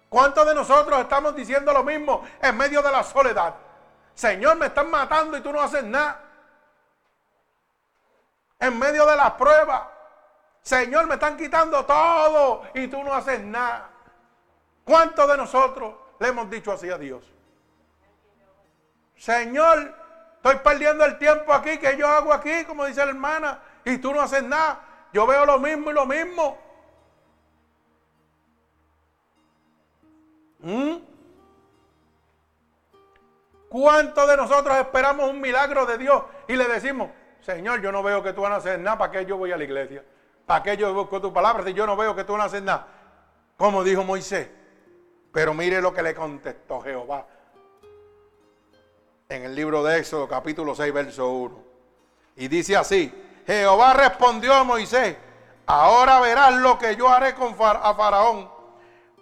¿Cuántos de nosotros estamos diciendo lo mismo en medio de la soledad? Señor, me están matando y tú no haces nada. En medio de las pruebas, Señor, me están quitando todo y tú no haces nada. ¿Cuántos de nosotros le hemos dicho así a Dios? Señor, estoy perdiendo el tiempo aquí, que yo hago aquí, como dice la hermana, y tú no haces nada. Yo veo lo mismo y lo mismo. ¿Mm? ¿Cuántos de nosotros esperamos un milagro de Dios y le decimos, Señor, yo no veo que tú vas a hacer nada, ¿para qué yo voy a la iglesia? ¿Para qué yo busco tu palabra si yo no veo que tú vas a hacer nada? Como dijo Moisés. Pero mire lo que le contestó Jehová en el libro de Éxodo, capítulo 6, verso 1. Y dice así, Jehová respondió a Moisés, ahora verás lo que yo haré con a Faraón,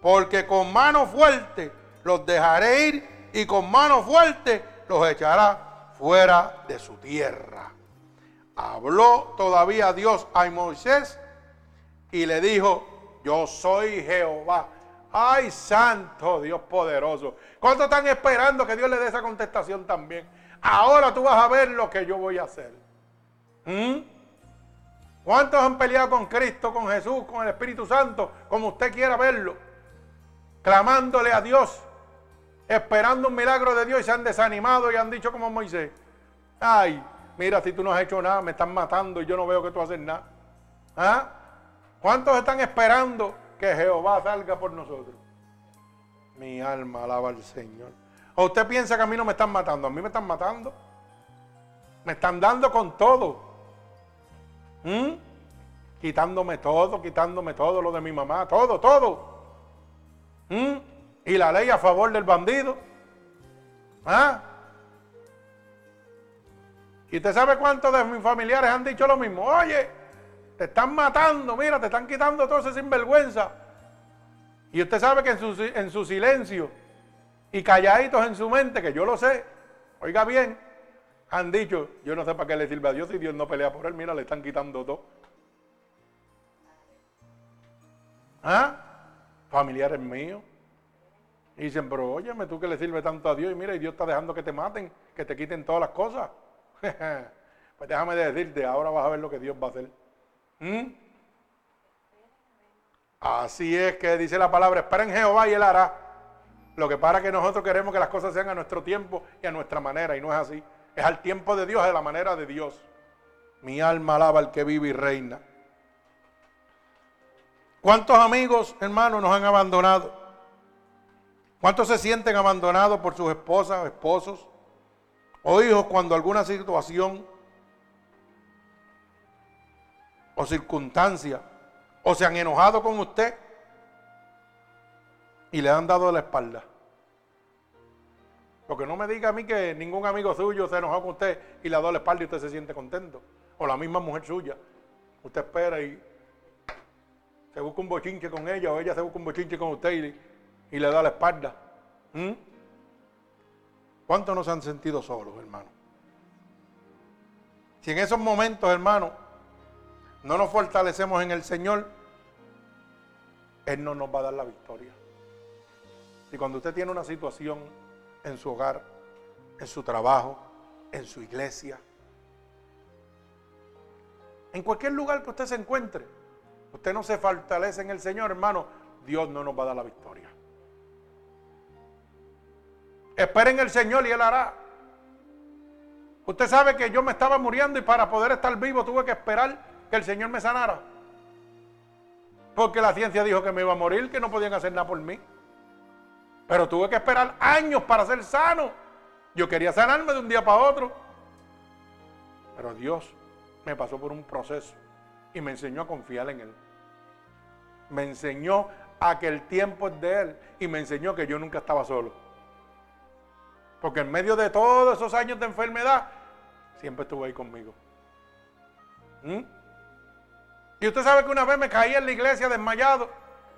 porque con mano fuerte los dejaré ir y con mano fuerte los echará fuera de su tierra. Habló todavía Dios a Moisés y le dijo, yo soy Jehová. Ay, santo Dios poderoso. ¿Cuántos están esperando que Dios le dé esa contestación también? Ahora tú vas a ver lo que yo voy a hacer. ¿Mm? ¿Cuántos han peleado con Cristo, con Jesús, con el Espíritu Santo, como usted quiera verlo? Clamándole a Dios, esperando un milagro de Dios y se han desanimado y han dicho como Moisés, ay, mira, si tú no has hecho nada, me están matando y yo no veo que tú haces nada. ¿Ah? ¿Cuántos están esperando que Jehová salga por nosotros? Mi alma alaba al Señor. ¿O usted piensa que a mí no me están matando? A mí me están matando. Me están dando con todo. ¿Mm? Quitándome todo, quitándome todo lo de mi mamá, todo, todo. ¿Mm? Y la ley a favor del bandido. ¿Ah? ¿Y usted sabe cuántos de mis familiares han dicho lo mismo? Oye, te están matando, mira, te están quitando todo ese sinvergüenza. Y usted sabe que en su, en su silencio y calladitos en su mente, que yo lo sé, oiga bien, han dicho, yo no sé para qué le sirve a Dios si Dios no pelea por él, mira, le están quitando todo. ¿Ah? Familiares míos. Y dicen, pero óyeme, tú que le sirve tanto a Dios y mira, y Dios está dejando que te maten, que te quiten todas las cosas. pues déjame decirte, ahora vas a ver lo que Dios va a hacer. ¿Mm? Así es que dice la palabra, espera en Jehová y Él hará. Lo que para que nosotros queremos que las cosas sean a nuestro tiempo y a nuestra manera, y no es así. Es al tiempo de Dios, a la manera de Dios. Mi alma alaba al que vive y reina. ¿Cuántos amigos, hermanos, nos han abandonado? ¿Cuántos se sienten abandonados por sus esposas, esposos o hijos cuando alguna situación o circunstancia o se han enojado con usted y le han dado la espalda? Porque no me diga a mí que ningún amigo suyo se enojó con usted y le ha la espalda y usted se siente contento. O la misma mujer suya. Usted espera y se busca un bochinche con ella o ella se busca un bochinche con usted y, le da la espalda. ¿Mm? ¿Cuántos nos han sentido solos, hermano? Si en esos momentos, hermano, no nos fortalecemos en el Señor, Él no nos va a dar la victoria. Y cuando usted tiene una situación en su hogar, en su trabajo, en su iglesia, en cualquier lugar que usted se encuentre, usted no se fortalece en el Señor, hermano, Dios no nos va a dar la victoria. Esperen el Señor y Él hará. Usted sabe que yo me estaba muriendo y para poder estar vivo tuve que esperar que el Señor me sanara. Porque la ciencia dijo que me iba a morir, que no podían hacer nada por mí. Pero tuve que esperar años para ser sano. Yo quería sanarme de un día para otro. Pero Dios me pasó por un proceso y me enseñó a confiar en Él. Me enseñó a que el tiempo es de Él y me enseñó que yo nunca estaba solo. Porque en medio de todos esos años de enfermedad, siempre estuvo ahí conmigo. ¿Mm? Y usted sabe que una vez me caí en la iglesia desmayado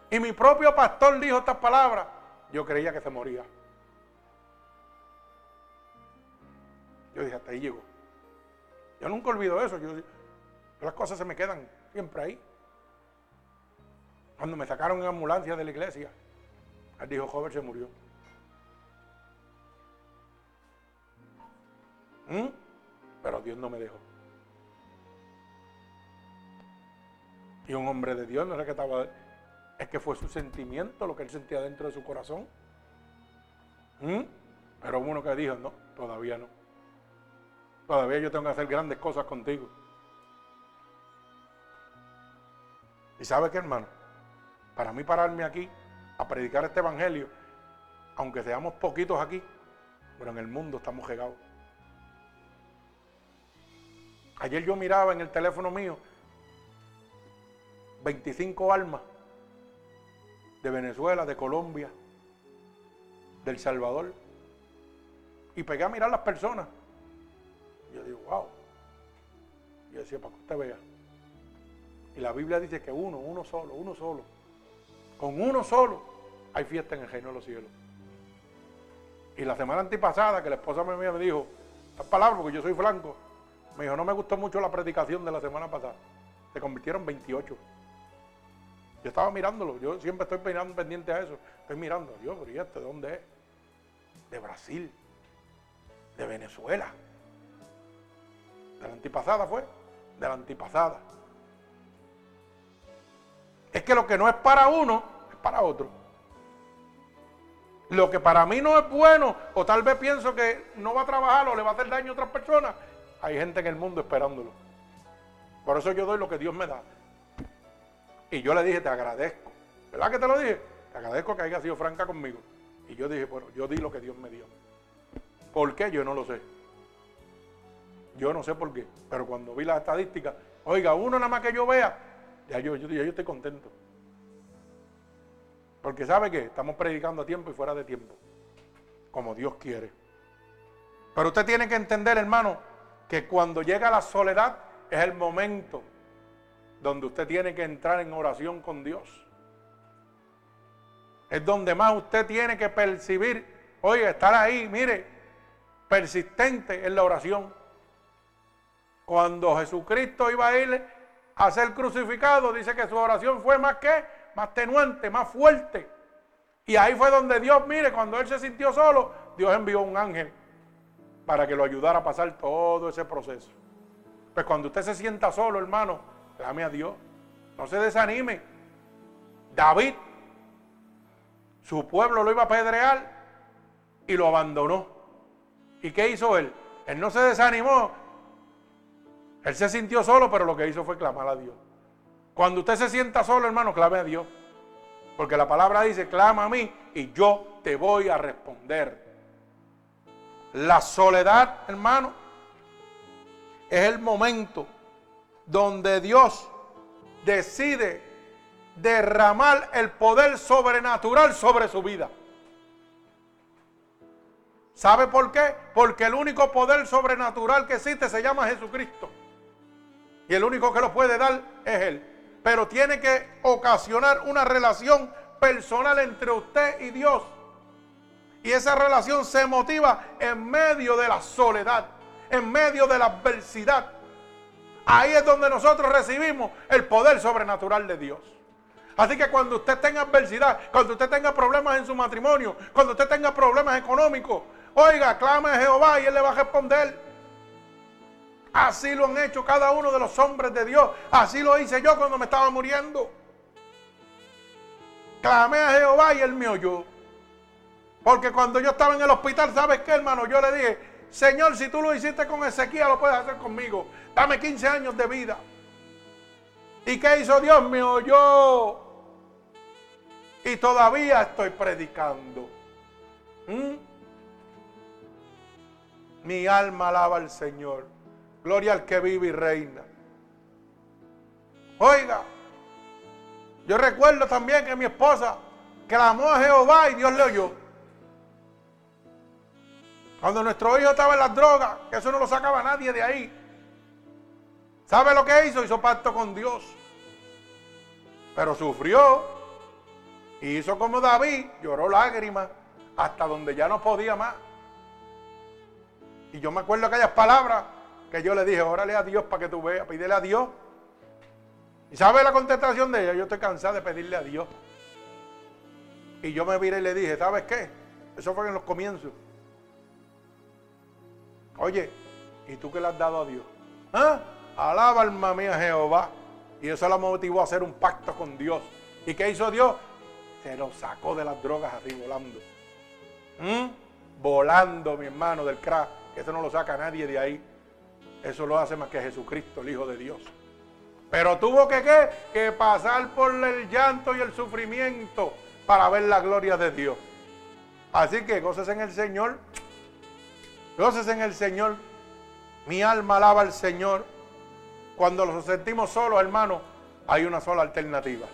y mi propio pastor dijo estas palabras, yo creía que se moría. Yo dije, hasta ahí llegó. Yo nunca olvido eso. Las cosas se me quedan siempre ahí. Cuando me sacaron en ambulancia de la iglesia, él dijo, joven se murió. ¿Mm? Pero Dios no me dejó. Y un hombre de Dios no era que estaba, es que fue su sentimiento lo que él sentía dentro de su corazón. ¿Mm? Pero uno que dijo, no, todavía no. Todavía yo tengo que hacer grandes cosas contigo. ¿Y sabe qué, hermano? Para mí pararme aquí a predicar este evangelio, aunque seamos poquitos aquí, pero en el mundo estamos regados. Ayer yo miraba en el teléfono mío 25 almas de Venezuela, de Colombia, del Salvador. Y pegué a mirar las personas. Yo digo, wow. Yo decía, para que usted vea. Y la Biblia dice que uno, uno solo, uno solo. Con uno solo hay fiesta en el reino de los cielos. Y la semana antipasada que la esposa mía me dijo, estas palabras porque yo soy flanco, me dijo, no me gustó mucho la predicación de la semana pasada. Se convirtieron 28. Yo estaba mirándolo, yo siempre estoy pendiente a eso. Estoy mirando, Dios, pero ¿y este de dónde es? De Brasil, de Venezuela. De la antipasada fue, de la antipasada. Es que lo que no es para uno, es para otro. Lo que para mí no es bueno, o tal vez pienso que no va a trabajar o le va a hacer daño a otras personas, hay gente en el mundo esperándolo. Por eso yo doy lo que Dios me da. Y yo le dije, te agradezco. ¿Verdad que te lo dije? Te agradezco que haya sido franca conmigo. Y yo dije, bueno, yo di lo que Dios me dio. ¿Por qué? Yo no lo sé. Yo no sé por qué. Pero cuando vi las estadísticas, oiga, uno nada más que yo vea, ya yo, yo, yo estoy contento. Porque sabe que estamos predicando a tiempo y fuera de tiempo. Como Dios quiere. Pero usted tiene que entender, hermano, que cuando llega la soledad es el momento donde usted tiene que entrar en oración con Dios. Es donde más usted tiene que percibir, oye, estar ahí, mire, persistente en la oración. Cuando Jesucristo iba a ir a ser crucificado, dice que su oración fue más que, más tenuante, más fuerte. Y ahí fue donde Dios, mire, cuando él se sintió solo, Dios envió un ángel para que lo ayudara a pasar todo ese proceso. Pues cuando usted se sienta solo, hermano, clame a Dios. No se desanime. David, su pueblo lo iba a apedrear y lo abandonó. ¿Y qué hizo él? Él no se desanimó. Él se sintió solo, pero lo que hizo fue clamar a Dios. Cuando usted se sienta solo, hermano, clame a Dios. Porque la palabra dice, clama a mí y yo te voy a responder. La soledad, hermano, es el momento donde Dios decide derramar el poder sobrenatural sobre su vida. ¿Sabe por qué? Porque el único poder sobrenatural que existe se llama Jesucristo. Y el único que lo puede dar es Él. Pero tiene que ocasionar una relación personal entre usted y Dios. Y esa relación se motiva en medio de la soledad, en medio de la adversidad. Ahí es donde nosotros recibimos el poder sobrenatural de Dios. Así que cuando usted tenga adversidad, cuando usted tenga problemas en su matrimonio, cuando usted tenga problemas económicos, oiga, clame a Jehová y Él le va a responder. Así lo han hecho cada uno de los hombres de Dios. Así lo hice yo cuando me estaba muriendo. Clamé a Jehová y Él me oyó. Porque cuando yo estaba en el hospital, ¿sabes qué, hermano? Yo le dije, Señor, si tú lo hiciste con Ezequiel, lo puedes hacer conmigo. Dame 15 años de vida. ¿Y qué hizo Dios? Me oyó. Y todavía estoy predicando. ¿Mm? Mi alma alaba al Señor. Gloria al que vive y reina. Oiga, yo recuerdo también que mi esposa clamó a Jehová y Dios le oyó. Cuando nuestro hijo estaba en las drogas, eso no lo sacaba nadie de ahí. ¿Sabe lo que hizo? Hizo pacto con Dios. Pero sufrió. Y hizo como David, lloró lágrimas hasta donde ya no podía más. Y yo me acuerdo aquellas palabras que yo le dije, órale a Dios para que tú veas, pídele a Dios. ¿Y sabe la contestación de ella? Yo estoy cansado de pedirle a Dios. Y yo me viré y le dije, ¿sabes qué? Eso fue en los comienzos. Oye, ¿y tú qué le has dado a Dios? ¿Ah? Alaba alma mía Jehová. Y eso la motivó a hacer un pacto con Dios. ¿Y qué hizo Dios? Se lo sacó de las drogas así volando. ¿Mm? Volando, mi hermano, del crack. Eso no lo saca nadie de ahí. Eso lo hace más que Jesucristo, el Hijo de Dios. Pero tuvo que, ¿qué? que pasar por el llanto y el sufrimiento para ver la gloria de Dios. Así que goces en el Señor. Goces en el Señor. Mi alma alaba al Señor. Cuando nos sentimos solos, hermano, hay una sola alternativa.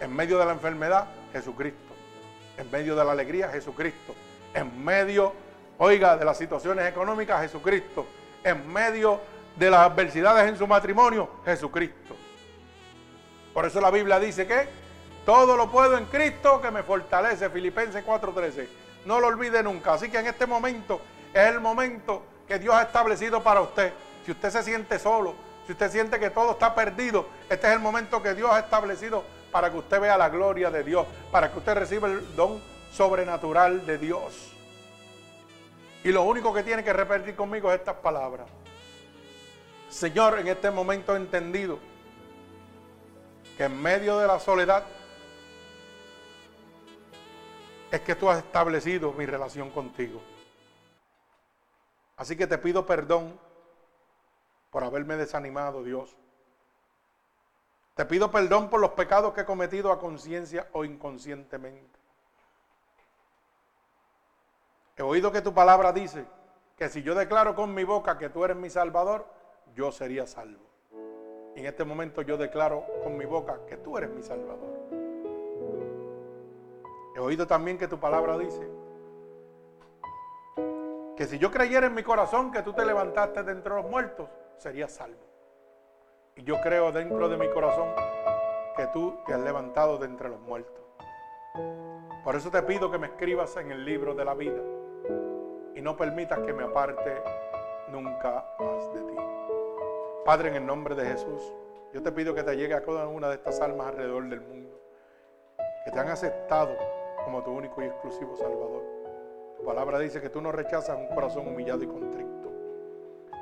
En medio de la enfermedad, Jesucristo. En medio de la alegría, Jesucristo. En medio, oiga, de las situaciones económicas, Jesucristo. En medio de las adversidades en su matrimonio, Jesucristo. Por eso la Biblia dice que todo lo puedo en Cristo que me fortalece. Filipenses 4:13. No lo olvide nunca. Así que en este momento es el momento que Dios ha establecido para usted. Si usted se siente solo, si usted siente que todo está perdido, este es el momento que Dios ha establecido para que usted vea la gloria de Dios, para que usted reciba el don sobrenatural de Dios. Y lo único que tiene que repetir conmigo es estas palabras. Señor, en este momento he entendido que en medio de la soledad es que tú has establecido mi relación contigo. Así que te pido perdón por haberme desanimado, Dios. Te pido perdón por los pecados que he cometido a conciencia o inconscientemente. He oído que tu palabra dice que si yo declaro con mi boca que tú eres mi Salvador, yo sería salvo. Y en este momento yo declaro con mi boca que tú eres mi Salvador. He oído también que tu palabra dice que si yo creyera en mi corazón que tú te levantaste de entre los muertos, sería salvo. Y yo creo dentro de mi corazón que tú te has levantado de entre los muertos. Por eso te pido que me escribas en el libro de la vida y no permitas que me aparte nunca más de ti. Padre, en el nombre de Jesús, yo te pido que te llegue a cada una de estas almas alrededor del mundo, que te han aceptado como tu único y exclusivo Salvador. Tu palabra dice que tú no rechazas un corazón humillado y contrito.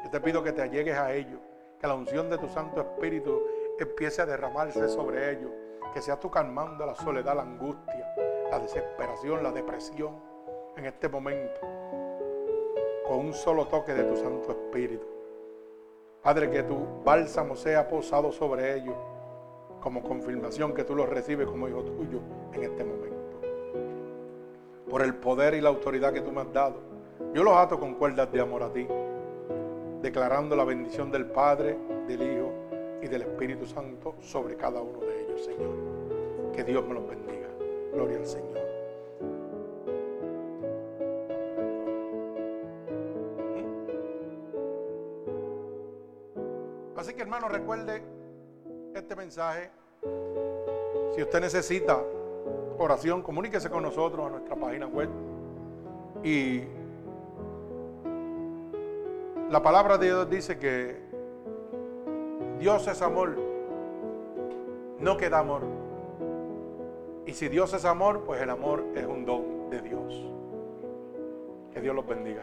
Yo te pido que te allegues a ellos, que la unción de tu Santo Espíritu empiece a derramarse sobre ellos, que seas tú calmando la soledad, la angustia, la desesperación, la depresión en este momento, con un solo toque de tu Santo Espíritu. Padre, que tu bálsamo sea posado sobre ellos como confirmación que tú los recibes como hijo tuyo en este momento por el poder y la autoridad que tú me has dado. Yo los ato con cuerdas de amor a ti, declarando la bendición del Padre, del Hijo y del Espíritu Santo sobre cada uno de ellos, Señor. Que Dios me los bendiga. Gloria al Señor. Así que hermano, recuerde este mensaje. Si usted necesita oración, comuníquese con nosotros a nuestra página web. Y la palabra de Dios dice que Dios es amor, no queda amor. Y si Dios es amor, pues el amor es un don de Dios. Que Dios los bendiga.